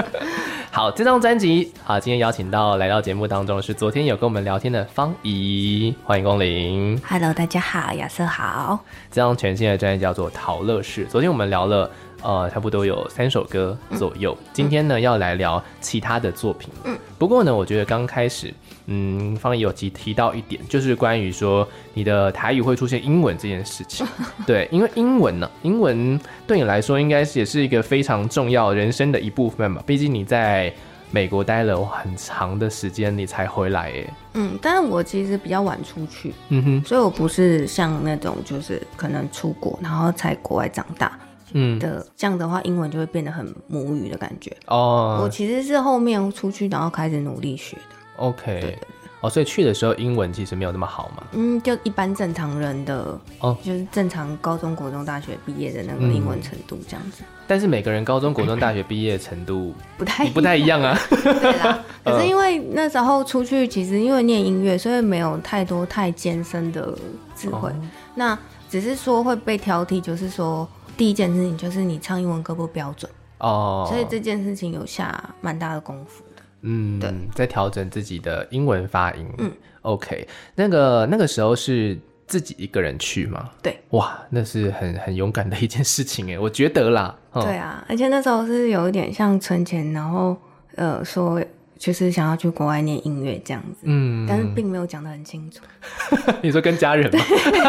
好，这张专辑，好，今天邀请到来到节目当中是昨天有跟我们聊天的方怡，欢迎光临。Hello，大家好，亚瑟好。这张全新的专辑叫做《陶乐室》，昨天我们聊了。呃，差不多有三首歌左右。嗯、今天呢，要来聊其他的作品。嗯，不过呢，我觉得刚开始，嗯，方怡有提提到一点，就是关于说你的台语会出现英文这件事情。对，因为英文呢，英文对你来说应该是也是一个非常重要人生的一部分嘛。毕竟你在美国待了很长的时间，你才回来。耶，嗯，但是我其实比较晚出去，嗯哼，所以我不是像那种就是可能出国然后在国外长大。嗯的，这样的话，英文就会变得很母语的感觉哦。我其实是后面出去，然后开始努力学的。OK。哦，所以去的时候英文其实没有那么好嘛。嗯，就一般正常人的哦，就是正常高中、国中、大学毕业的那个英文程度这样子。但是每个人高中、国中、大学毕业的程度不太不太一样啊。对啦，可是因为那时候出去，其实因为念音乐，所以没有太多太艰深的智慧。那只是说会被挑剔，就是说。第一件事情就是你唱英文歌不标准哦，所以这件事情有下蛮大的功夫的。嗯，对，在调整自己的英文发音。嗯，OK，那个那个时候是自己一个人去吗？对，哇，那是很很勇敢的一件事情哎，我觉得啦。对啊，而且那时候是有一点像存钱，然后呃说就是想要去国外念音乐这样子，嗯，但是并没有讲得很清楚。你说跟家人吗？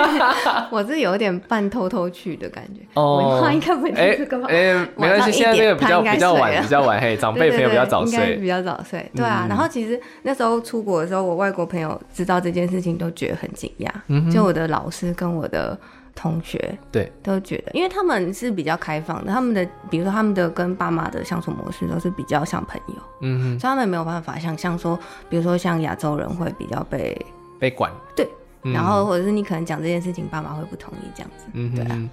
我是有点半偷偷去的感觉。哦，应该不会这个吧？哎、欸，没关系，现在这个比较比较晚，比较晚，嘿，长辈朋友比较早睡，比较早睡。对啊，然后其实那时候出国的时候，我外国朋友知道这件事情都觉得很惊讶，嗯，就我的老师跟我的。同学对。都觉得，因为他们是比较开放的，他们的比如说他们的跟爸妈的相处模式都是比较像朋友，嗯哼，所以他们没有办法想象说，比如说像亚洲人会比较被被管，对，嗯、然后或者是你可能讲这件事情，爸妈会不同意这样子，嗯哼，对啊，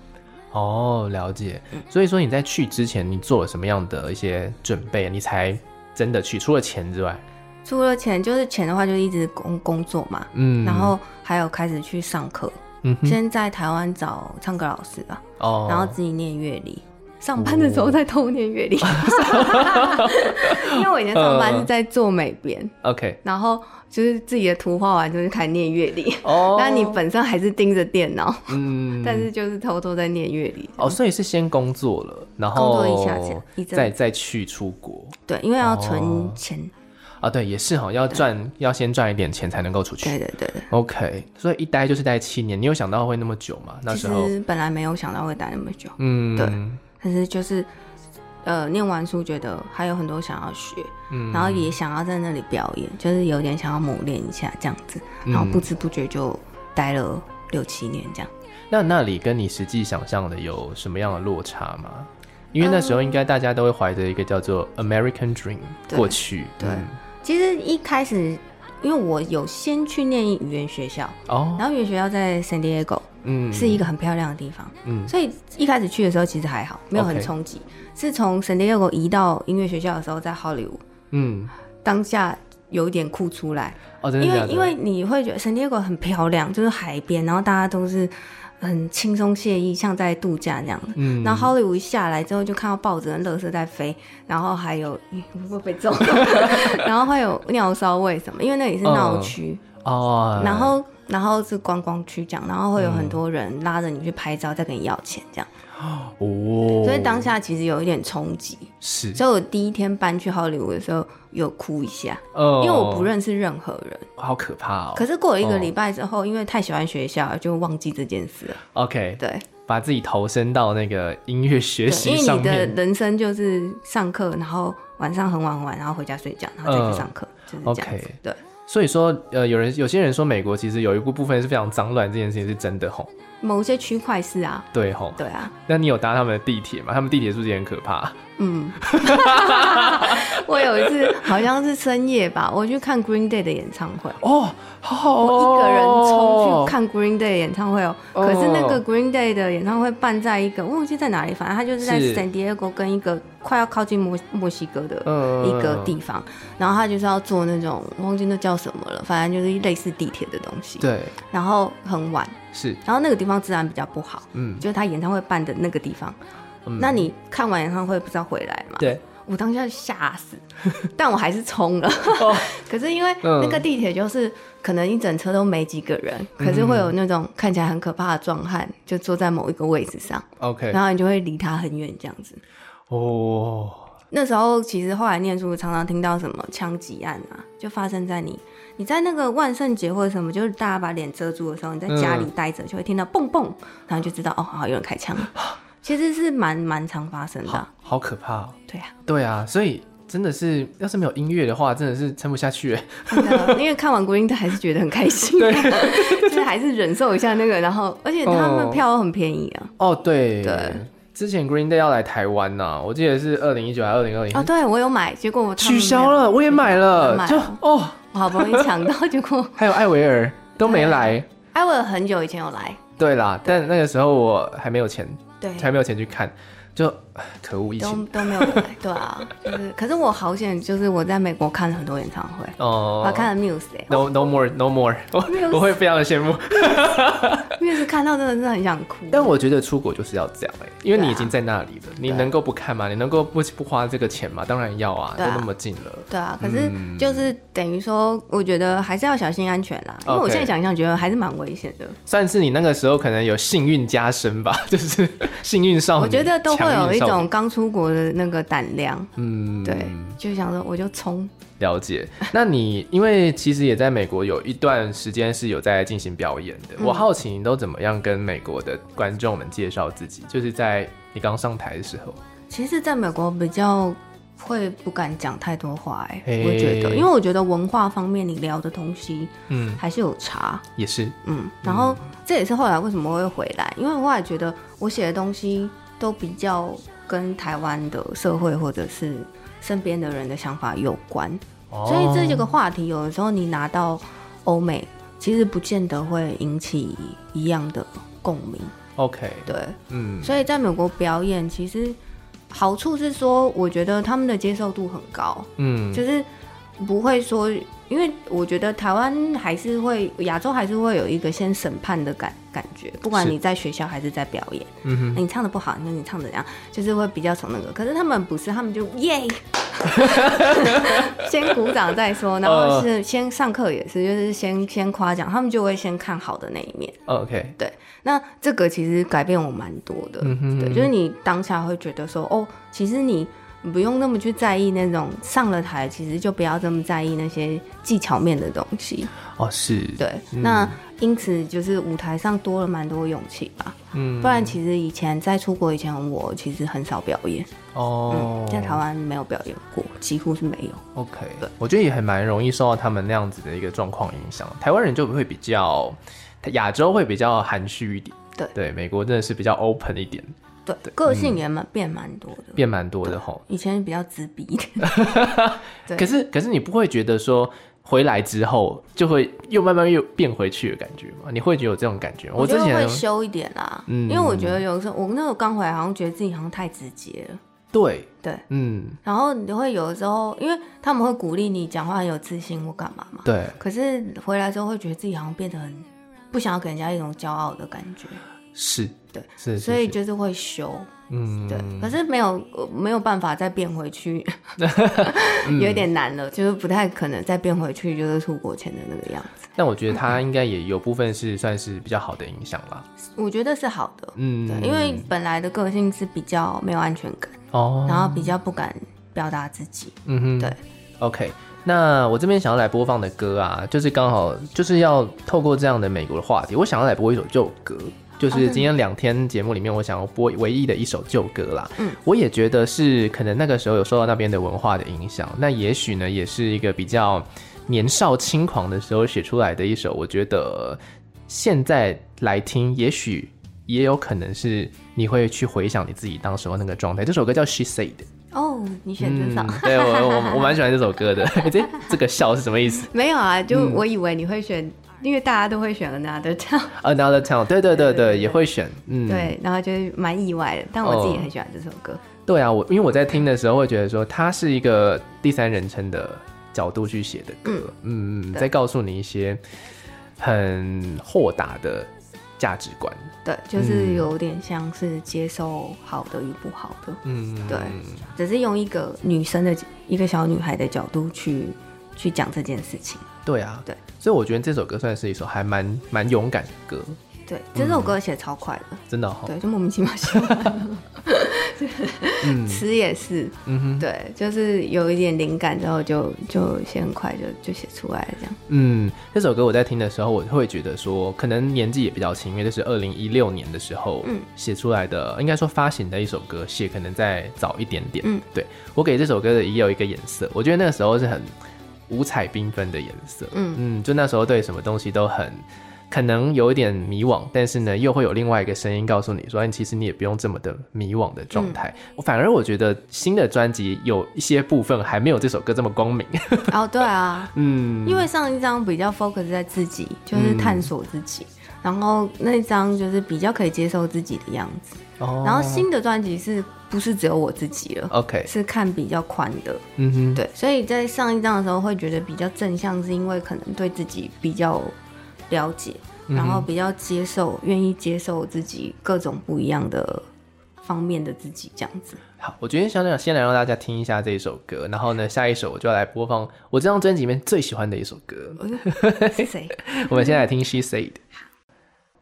哦，了解，所以说你在去之前，你做了什么样的一些准备，你才真的去？除了钱之外，除了钱就是钱的话，就一直工工作嘛，嗯，然后还有开始去上课。先在台湾找唱歌老师吧，哦，然后自己念乐理，上班的时候再偷念乐理，哦、因为我以前上班是在做美编，OK，、嗯、然后就是自己的图画完就是开始念乐理，哦，但你本身还是盯着电脑，嗯，但是就是偷偷在念乐理，哦，所以是先工作了，然后工作一下下，再再去出国，对，因为要存钱。哦啊，对，也是哈，要赚，要先赚一点钱才能够出去。对对对对。OK，所以一待就是待七年。你有想到会那么久吗？那时候其实本来没有想到会待那么久。嗯，对。但是就是，呃，念完书觉得还有很多想要学，嗯，然后也想要在那里表演，就是有点想要磨练一下这样子，然后不知不觉就待了六七年这样。嗯、那那里跟你实际想象的有什么样的落差吗？因为那时候应该大家都会怀着一个叫做 American Dream 过去，对。对其实一开始，因为我有先去念语言学校，哦，然后语言学校在 San Diego，嗯，是一个很漂亮的地方，嗯，所以一开始去的时候其实还好，没有很冲击。是从 San Diego 移到音乐学校的时候，在 Hollywood，嗯，当下有一点哭出来，哦，真的假的？因为因为你会觉得 San Diego 很漂亮，就是海边，然后大家都是。很轻松惬意，像在度假那样的。嗯，然后 Hollywood 一下来之后，就看到报纸跟乐色在飞，然后还有会不会被揍？然后会有尿骚味什么？因为那里是闹区哦。然后，然后是观光区这样，然后会有很多人拉着你去拍照，再跟你要钱这样。哦，所以当下其实有一点冲击，是。所以我第一天搬去好莱坞的时候，有哭一下，哦，因为我不认识任何人，好可怕哦。可是过了一个礼拜之后，哦，因为太喜欢学校，就忘记这件事了。OK，对，把自己投身到那个音乐学习上面。因为你的人生就是上课，然后晚上很晚很晚，然后回家睡觉，然后再去上课，嗯，就是这样子。Okay. 对。所以说，呃，有人有些人说美国其实有一部部分是非常脏乱，这件事情是真的吼。某些区块是啊。对吼。对啊。那你有搭他们的地铁吗？他们地铁是不是也很可怕？嗯。我有一次好像是深夜吧，我去看 Green Day 的演唱会。哦，好好哦。我一个人冲去看 Green Day 的演唱会哦。可是那个 Green Day 的演唱会办在一个，我忘记在哪里，反正他就是在 San Diego 跟一个。快要靠近墨墨西哥的一个地方，嗯，然后他就是要坐那种忘记那叫什么了，反正就是类似地铁的东西。对，然后很晚，是，然后那个地方治安比较不好，嗯，就是他演唱会办的那个地方。嗯，那你看完演唱会不知道回来吗？对，我当下吓死，但我还是冲了。哦，可是因为那个地铁就是可能一整车都没几个人，嗯，可是会有那种看起来很可怕的壮汉就坐在某一个位置上，OK，然后你就会离他很远这样子。哦，那时候其实后来念书，常常听到什么枪击案啊，就发生在你，你在那个万圣节或者什么，就是大家把脸遮住的时候，你在家里待着，就会听到蹦蹦，然后就知道哦，好，有人开枪。其实是蛮蛮常发生的好，好可怕哦。对啊，对啊，所以真的是，要是没有音乐的话，真的是撑不下去。真的，因为看完 Green Day 还是觉得很开心，对，就是还是忍受一下那个，然后而且他们票都很便宜啊。哦，对对。之前 Green Day 要来台湾呐、啊，我记得是二零一九还是二零二零？啊，对，我有买，结果我取消了，我也买了，就哦，我好不容易抢到，结果 还有艾维尔都没来。艾维尔很久以前有来，对啦，对但那个时候我还没有钱，对，还没有钱去看，就可恶，疫情都都没有来，对啊，就是，可是我好险，就是我在美国看了很多演唱会，哦，我看了 Muse，No No More No More，我我会非常的羡慕。Muse 看到真的是很想哭。但我觉得出国就是要这样哎、欸，因为你已经在那里了，啊、你能够不看吗？你能够不不花这个钱吗？当然要啊，啊都那么近了。对啊，可是就是等于说，我觉得还是要小心安全啦。因为我现在想想，觉得还是蛮危险的。算是你那个时候可能有幸运加身吧，就是幸运少女。我觉得都会有一种刚出国的那个胆量。嗯，对，就想说我就冲。了解，那你因为其实也在美国有一段时间是有在进行表演的，嗯、我好奇你都怎么样跟美国的观众们介绍自己？就是在你刚上台的时候，其实在美国比较会不敢讲太多话，哎，我觉得，因为我觉得文化方面你聊的东西，嗯，还是有差，也是，嗯，然后、嗯、这也是后来为什么会回来，因为我后来觉得我写的东西都比较跟台湾的社会或者是。身边的人的想法有关，所以这几个话题有的时候你拿到欧美，其实不见得会引起一样的共鸣。OK，对，嗯，所以在美国表演，其实好处是说，我觉得他们的接受度很高，嗯，就是不会说。因为我觉得台湾还是会亚洲还是会有一个先审判的感感觉，不管你在学校还是在表演，嗯哼，你唱的不好，那你唱的怎样，就是会比较从那个。可是他们不是，他们就耶，先鼓掌再说，然后是先上课也是，就是先先夸奖，他们就会先看好的那一面。OK，对，那这个其实改变我蛮多的，嗯哼，对，就是你当下会觉得说，哦，其实你。不用那么去在意那种上了台，其实就不要这么在意那些技巧面的东西哦。是，对。嗯、那因此就是舞台上多了蛮多勇气吧。嗯，不然其实以前在出国以前，我其实很少表演哦、嗯，在台湾没有表演过，几乎是没有。OK，对，我觉得也很蛮容易受到他们那样子的一个状况影响。台湾人就会比较，亚洲会比较含蓄一点。对对，美国真的是比较 open 一点。对，个性也蛮变蛮多的，变蛮多的吼。以前比较自闭一点，可是可是你不会觉得说回来之后就会又慢慢又变回去的感觉吗？你会觉得有这种感觉吗？我之前会修一点啦，嗯，因为我觉得有时候我那时候刚回来，好像觉得自己好像太直接了。对对，嗯。然后你会有的时候，因为他们会鼓励你讲话很有自信或干嘛嘛。对。可是回来之后会觉得自己好像变得很不想要给人家一种骄傲的感觉。是。对，是，所以就是会修，嗯，对，可是没有没有办法再变回去，有点难了，就是不太可能再变回去，就是出国前的那个样子。但我觉得他应该也有部分是算是比较好的影响吧。我觉得是好的，嗯，对，因为本来的个性是比较没有安全感哦，然后比较不敢表达自己，嗯哼，对。OK，那我这边想要来播放的歌啊，就是刚好就是要透过这样的美国的话题，我想要来播一首旧歌。就是今天两天节目里面，我想要播唯一的一首旧歌啦。嗯，我也觉得是可能那个时候有受到那边的文化的影响。那也许呢，也是一个比较年少轻狂的时候写出来的一首。我觉得现在来听，也许也有可能是你会去回想你自己当时候那个状态。这首歌叫《She Said》。哦，你选这首？嗯、对我我我蛮喜欢这首歌的。这这个笑是什么意思？没有啊，就我以为你会选。因为大家都会选 Another Town，Another Town，对对对对，也会选，嗯，对，然后就蛮意外的，但我自己也很喜欢这首歌。对啊，我因为我在听的时候会觉得说，它是一个第三人称的角度去写的歌，嗯嗯，在告诉你一些很豁达的价值观。对，就是有点像是接受好的与不好的，嗯，对，只是用一个女生的一个小女孩的角度去去讲这件事情。对啊，对。所以我觉得这首歌算是一首还蛮蛮勇敢的歌。对，这首歌写超快的，嗯、真的好、哦。对，就莫名其妙写完了。词也是，嗯哼，对，就是有一点灵感之后就就写很快就就写出来了这样。嗯，这首歌我在听的时候，我会觉得说，可能年纪也比较轻，因为这是二零一六年的时候写出来的，嗯、应该说发行的一首歌，写可能再早一点点。嗯，对，我给这首歌的也有一个颜色，我觉得那个时候是很。五彩缤纷的颜色，嗯。嗯，就那时候对什么东西都很可能有一点迷惘，但是呢，又会有另外一个声音告诉你说，其实你也不用这么的迷惘的状态。我、嗯、反而我觉得新的专辑有一些部分还没有这首歌这么光明。哦，对啊，嗯，因为上一张比较 focus 在自己，就是探索自己，嗯、然后那一张就是比较可以接受自己的样子。哦，然后新的专辑是。不是只有我自己了，OK，是看比较宽的，嗯哼，对，所以在上一张的时候会觉得比较正向，是因为可能对自己比较了解，然后比较接受，愿意接受自己各种不一样的方面的自己，这样子。好，我决定想想先来让大家听一下这一首歌，然后呢，下一首我就要来播放我这张专辑里面最喜欢的一首歌。是谁？我们先来听 She Said。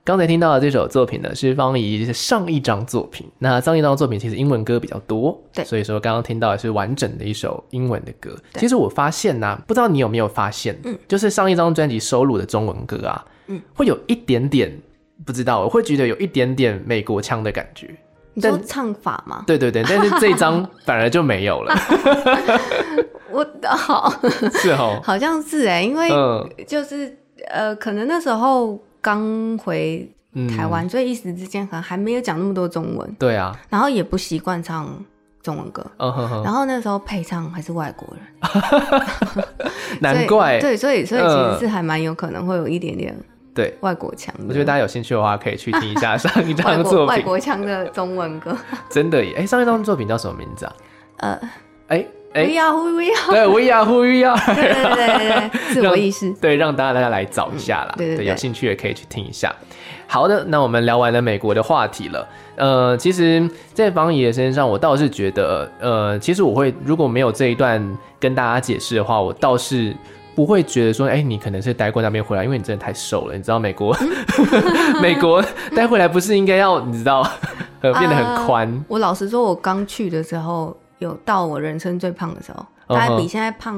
刚才听到的这首作品呢，是方怡上一张作品。那上一张作品其实英文歌比较多，对，所以说刚刚听到的是完整的一首英文的歌。其实我发现呢、啊，不知道你有没有发现，嗯，就是上一张专辑收录的中文歌啊，嗯，会有一点点不知道，我会觉得有一点点美国腔的感觉。你说唱法吗？对对对，但是这一张 反而就没有了。我好是哦，好像是哎，因为就是、嗯、呃，可能那时候。刚回台湾，嗯，所以一时之间可能还没有讲那么多中文。对啊，然后也不习惯唱中文歌。哦、呵呵然后那时候配唱还是外国人，难怪。对，所以所以其实是还蛮有可能会有一点点对外国腔。我觉得大家有兴趣的话，可以去听一下 上一张作品外国腔的中文歌。真的耶！哎，上一张作品叫什么名字啊？呃，哎。Are who we are，对，We are who we are，对对对对，自我意识，对，让大家大家来找一下啦，嗯、对，对，对，对，有兴趣也可以去听一下。好的，那我们聊完了美国的话题了。呃，其实，在方怡的身上，我倒是觉得，呃，其实我会如果没有这一段跟大家解释的话，我倒是不会觉得说，哎、欸，你可能是待过那边回来，因为你真的太瘦了。你知道美国，嗯、美国待回来不是应该要你知道，呃，变得很宽、呃。我老实说，我刚去的时候。有到我人生最胖的时候，大概比现在胖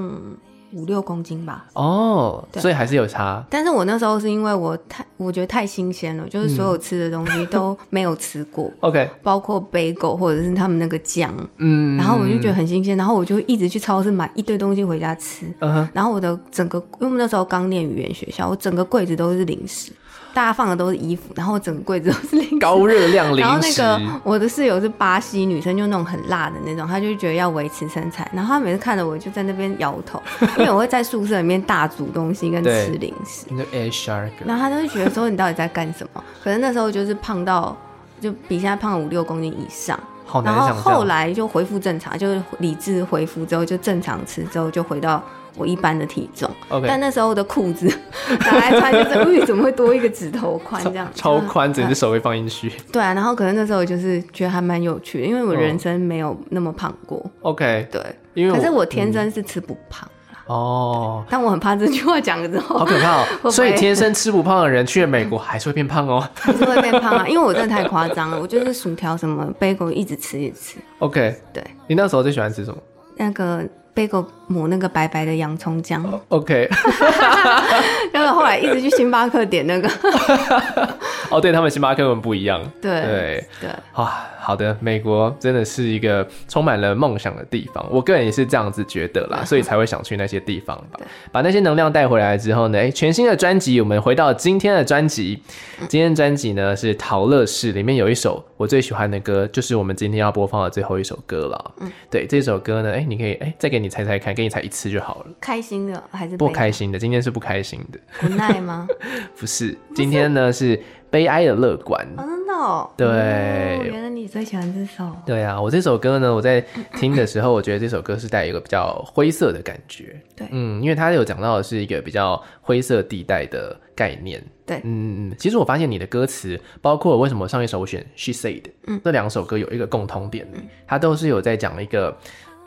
五六公斤吧。哦，所以还是有差。但是我那时候是因为我太，我觉得太新鲜了，就是所有吃的东西都没有吃过。OK，包括 bagel 或者是他们那个酱，嗯，然后我就觉得很新鲜，然后我就一直去超市买一堆东西回家吃。嗯哼，然后我的整个，因为我们那时候刚念语言学校，我整个柜子都是零食。大家放的都是衣服，然后整个柜子都是零食，高热量 零食。然后那个我的室友是巴西女生，就那种很辣的那种，她就觉得要维持身材。然后她每次看着我就在那边摇头，因为我会在宿舍里面大煮东西跟吃零食。然后她就会觉得说，你到底在干什么？可能那时候就是胖到就比现在胖了五六公斤以上。然后后来就恢复正常，就是理智恢复之后就正常吃，之后就回到。我一般的体重，okay. 但那时候的裤子 拿来穿就是，哎，怎么会多一个指头宽这样？超宽，整只手会放进去。对啊，然后可能那时候就是觉得还蛮有趣的，因为我人生没有那么胖过。OK，对，因为可是我天生是吃不胖哦，但我很怕这句话讲了之后，好可怕哦。所以天生吃不胖的人去了美国还是会变胖哦，还是会变胖啊，因为我真的太夸张了，我就是薯条什么贝果一直吃一直吃。OK，对，你那时候最喜欢吃什么？那个。贝果抹那个白白的洋葱酱，OK。然后后来一直去星巴克点那个，哦，对他们星巴克跟我们不一样，对对。对，啊，好的，美国真的是一个充满了梦想的地方，我个人也是这样子觉得啦，所以才会想去那些地方吧。把那些能量带回来之后呢，哎，全新的专辑，我们回到今天的专辑，今天专辑呢是陶乐室，里面有一首我最喜欢的歌，就是我们今天要播放的最后一首歌了。嗯，对，这首歌呢，哎，你可以哎再给。你猜猜看，给你才一次就好了。开心的还是不开心的？今天是不开心的。无奈吗？不是，今天呢是悲哀的乐观。哦，真的哦。对，哦，原来你最喜欢这首。对啊，我这首歌呢，我在听的时候，我觉得这首歌是带一个比较灰色的感觉。对，嗯，因为它有讲到的是一个比较灰色地带的概念。对，嗯嗯，其实我发现你的歌词，包括为什么上一首我选 She Said，嗯，这两首歌有一个共通点，它都是有在讲一个。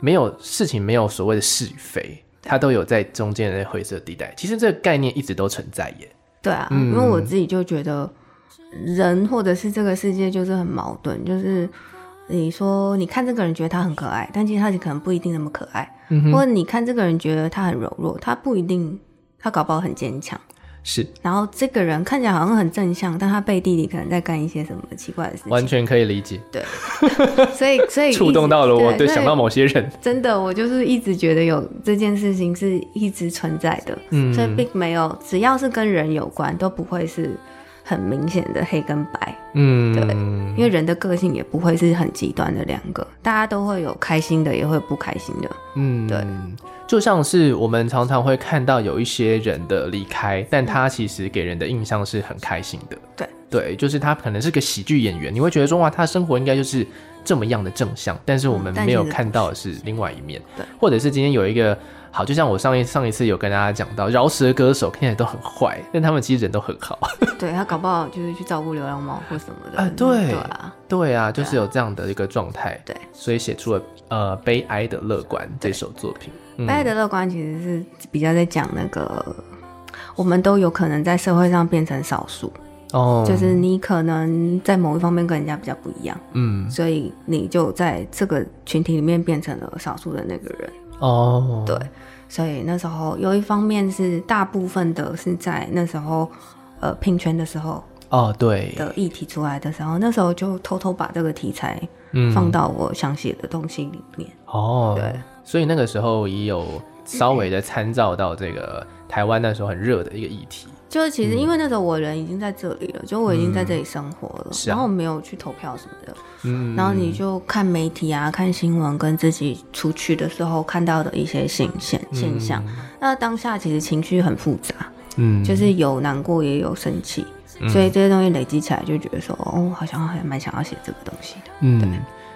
没有事情，没有所谓的是与非，它都有在中间的灰色地带。其实这个概念一直都存在耶。对啊，嗯，因为我自己就觉得，人或者是这个世界就是很矛盾。就是你说，你看这个人觉得他很可爱，但其实他可能不一定那么可爱。嗯，或者你看这个人觉得他很柔弱，他不一定，他搞不好很坚强。是，然后这个人看起来好像很正向，但他背地里可能在干一些什么奇怪的事情。完全可以理解。对，所以所以 触动到了我，对，想到某些人。真的，我就是一直觉得有这件事情是一直存在的，嗯，所以并没有，只要是跟人有关，都不会是很明显的黑跟白。嗯，对，因为人的个性也不会是很极端的两个，大家都会有开心的，也会有不开心的。嗯，对。就像是我们常常会看到有一些人的离开，但他其实给人的印象是很开心的。对，对，就是他可能是个喜剧演员，你会觉得说哇，他生活应该就是这么样的正向，但是我们没有看到的是另外一面，对，或者是今天有一个。好，就像我上一上一次有跟大家讲到，饶舌歌手看起来都很坏，但他们其实人都很好。对，他搞不好就是去照顾流浪猫或什么的。啊，对，对啊，对啊，就是有这样的一个状态。对，所以写出了呃《悲哀的乐观》这首作品。嗯，《悲哀的乐观》其实是比较在讲那个，我们都有可能在社会上变成少数。哦，就是你可能在某一方面跟人家比较不一样。嗯，所以你就在这个群体里面变成了少数的那个人。哦，对，所以那时候有一方面是大部分的是在那时候，呃，平权的时候，哦，对。的议题出来的时候，那时候就偷偷把这个题材放到我想写的东西里面。哦，对，所以那个时候也有稍微的参照到这个台湾那时候很热的一个议题。就是其实因为那时候我人已经在这里了，嗯、就我已经在这里生活了，嗯、然后没有去投票什么的，嗯，然后你就看媒体啊，看新闻，跟自己出去的时候看到的一些现现现象，嗯、那当下其实情绪很复杂，嗯，就是有难过也有生气，嗯、所以这些东西累积起来，就觉得说，哦，好像还蛮想要写这个东西的，嗯，对，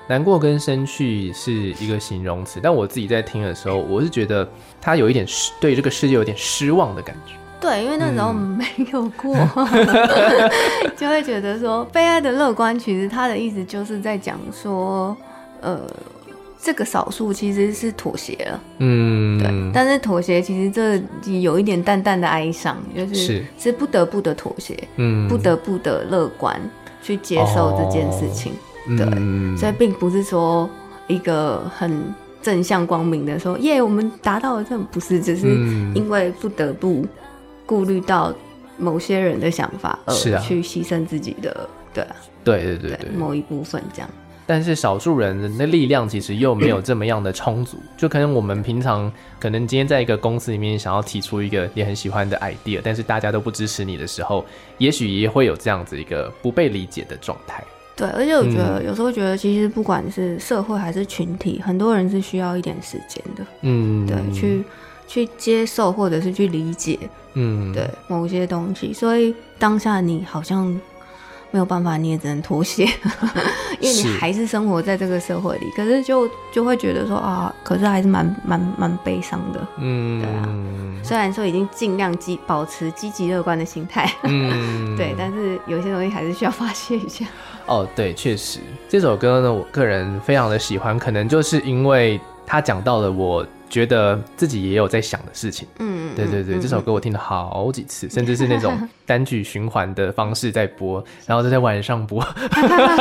难过跟生气是一个形容词，但我自己在听的时候，我是觉得他有一点失，对这个世界有点失望的感觉。对，因为那时候没有过，嗯、就会觉得说悲哀的乐观，其实他的意思就是在讲说，呃，这个少数其实是妥协了，嗯，对，但是妥协其实这有一点淡淡的哀伤，就是是，不得不的妥协，嗯，不得不的乐观去接受这件事情，哦、对，嗯、所以并不是说一个很正向光明的说，耶，我们达到了这种，不是，只是因为不得不。顾虑到某些人的想法而去牺牲自己的，啊对啊，对对对对，某一部分这样。但是少数人的力量其实又没有这么样的充足，就可能我们平常可能今天在一个公司里面想要提出一个你很喜欢的 idea，但是大家都不支持你的时候，也许也会有这样子一个不被理解的状态。对，而且我觉得、嗯、有时候觉得，其实不管是社会还是群体，很多人是需要一点时间的。嗯，对，去。去接受或者是去理解，嗯，对某些东西，所以当下你好像没有办法，你也只能妥协，因为你还是生活在这个社会里。是可是就就会觉得说啊，可是还是蛮蛮蛮悲伤的，嗯，对啊。虽然说已经尽量积保持积极乐观的心态，嗯，对，但是有些东西还是需要发泄一下。哦，对，确实这首歌呢，我个人非常的喜欢，可能就是因为他讲到了我。觉得自己也有在想的事情，嗯，对对对，嗯、这首歌我听了好几次，嗯、甚至是那种单曲循环的方式在播，然后就在晚上播，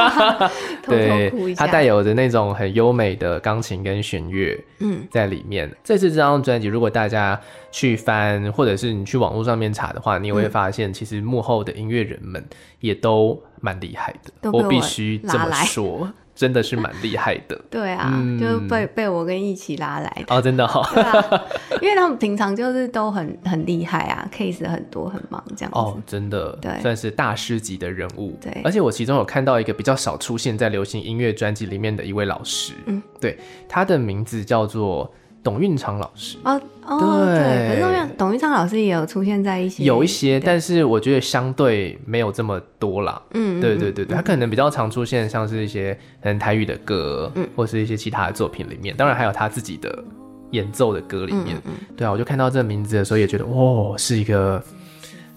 对，它带有着那种很优美的钢琴跟弦乐，嗯，在里面。嗯、这次这张专辑，如果大家去翻，或者是你去网络上面查的话，你也会发现，其实幕后的音乐人们也都蛮厉害的，我，我必须这么说。真的是蛮厉害的，对啊，嗯、就是被被我跟一起拉来的。哦，真的哈、哦啊，因为他们平常就是都很很厉害啊，case 很多很忙这样子。哦，真的，对，算是大师级的人物，对，而且我其中有看到一个比较少出现在流行音乐专辑里面的一位老师，嗯，对，他的名字叫做。董运昌老师哦哦，对，对，可是董运昌老师也有出现在一些，有一些，但是我觉得相对没有这么多啦。嗯，对对对对，他可能比较常出现像是一些很台语的歌，嗯，或是一些其他的作品里面，当然还有他自己的演奏的歌里面。嗯，对啊，我就看到这个名字的时候也觉得，哇，是一个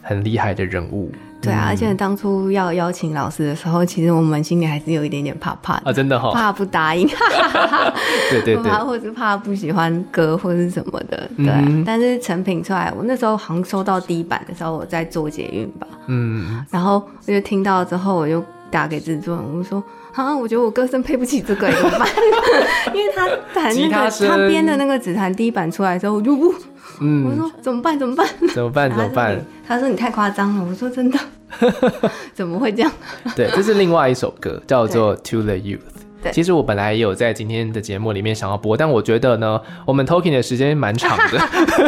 很厉害的人物。对啊，而且当初要邀请老师的时候，其实我们心里还是有一点点怕怕的啊，真的哈，怕不答应，对 对对，怕或是怕不喜欢歌或是什么的，对。嗯、但是成品出来，我那时候好像收到第一版的时候，我在做捷运吧，嗯，然后我就听到之后，我就打给制作人，我说啊，我觉得我歌声配不起这个，怎么办？因为他弹那个他编的那个指弹第一版出来的时候，我就不。嗯，我说怎么办？怎么办？怎么办？怎么办？他说你太夸张了。我说真的，怎么会这样？对，这是另外一首歌，叫做《To the Youth》。对，其实我本来也有在今天的节目里面想要播，但我觉得呢，我们 talking 的时间蛮长的，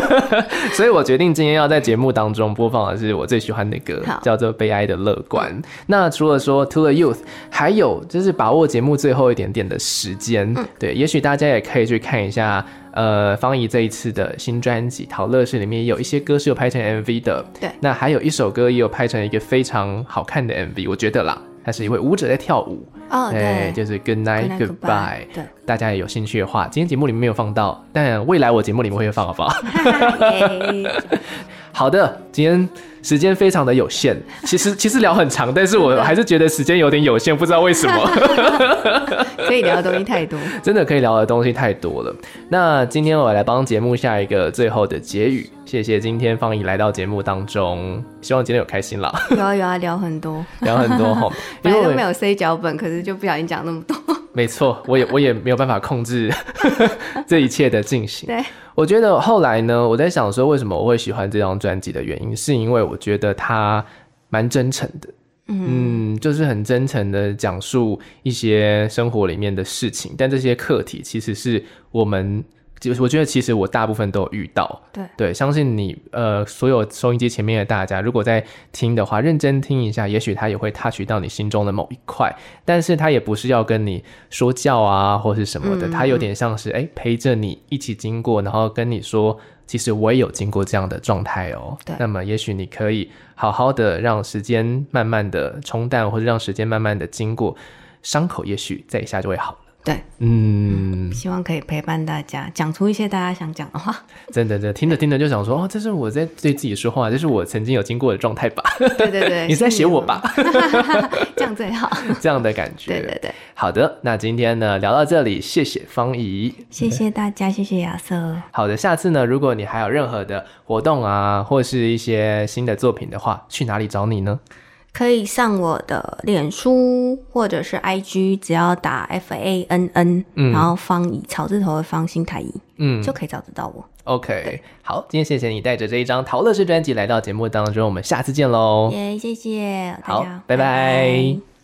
所以我决定今天要在节目当中播放的是我最喜欢的歌，叫做《悲哀的乐观》。嗯、那除了说《To the Youth》，还有就是把握节目最后一点点的时间，嗯、对，也许大家也可以去看一下。呃，方怡这一次的新专辑《桃乐事》里面有一些歌是有拍成 MV 的，对。那还有一首歌也有拍成一个非常好看的 MV，我觉得啦，它是一位舞者在跳舞，哦，对，就是 Good Night Goodbye。Goodbye, 对，大家也有兴趣的话，今天节目里面没有放到，但未来我节目里面会放，好不好？好的，今天时间非常的有限，其实其实聊很长，但是我还是觉得时间有点有限，不知道为什么。可以聊的东西太多，真的可以聊的东西太多了。那今天我来帮节目下一个最后的结语，谢谢今天方怡来到节目当中，希望今天有开心啦。有啊有啊，聊很多，聊很多哈，本来都没有 C 脚本，可是就不小心讲那么多。没错，我也我也没有办法控制 这一切的进行。对，我觉得后来呢，我在想说，为什么我会喜欢这张专辑的原因，是因为我觉得它蛮真诚的，嗯，嗯，就是很真诚的讲述一些生活里面的事情，但这些课题其实是我们。就是我觉得，其实我大部分都有遇到，对。对，相信你呃，所有收音机前面的大家，如果在听的话，认真听一下，也许他也会 touch 到你心中的某一块，但是他也不是要跟你说教啊，或是什么的，他、嗯、有点像是哎陪着你一起经过，然后跟你说，其实我也有经过这样的状态哦，对，那么也许你可以好好的让时间慢慢的冲淡，或者让时间慢慢的经过，伤口也许在一下就会好。对，嗯，希望可以陪伴大家，讲出一些大家想讲的话。真的，真的，听着听着就想说，哦，这是我在对自己说话，这是我曾经有经过的状态吧？对对对，你在写我吧？这样最好，这样的感觉。对对对，好的，那今天呢聊到这里，谢谢方怡，谢谢大家，谢谢亚瑟。好的，下次呢，如果你还有任何的活动啊，或是一些新的作品的话，去哪里找你呢？可以上我的脸书或者是 IG，只要打 F A N N，嗯，然后方以草字头的方心台怡，嗯，就可以找得到我。OK，好，今天谢谢你带着这一张陶乐士专辑来到节目当中，我们下次见喽。耶，谢谢，好，拜拜。拜拜。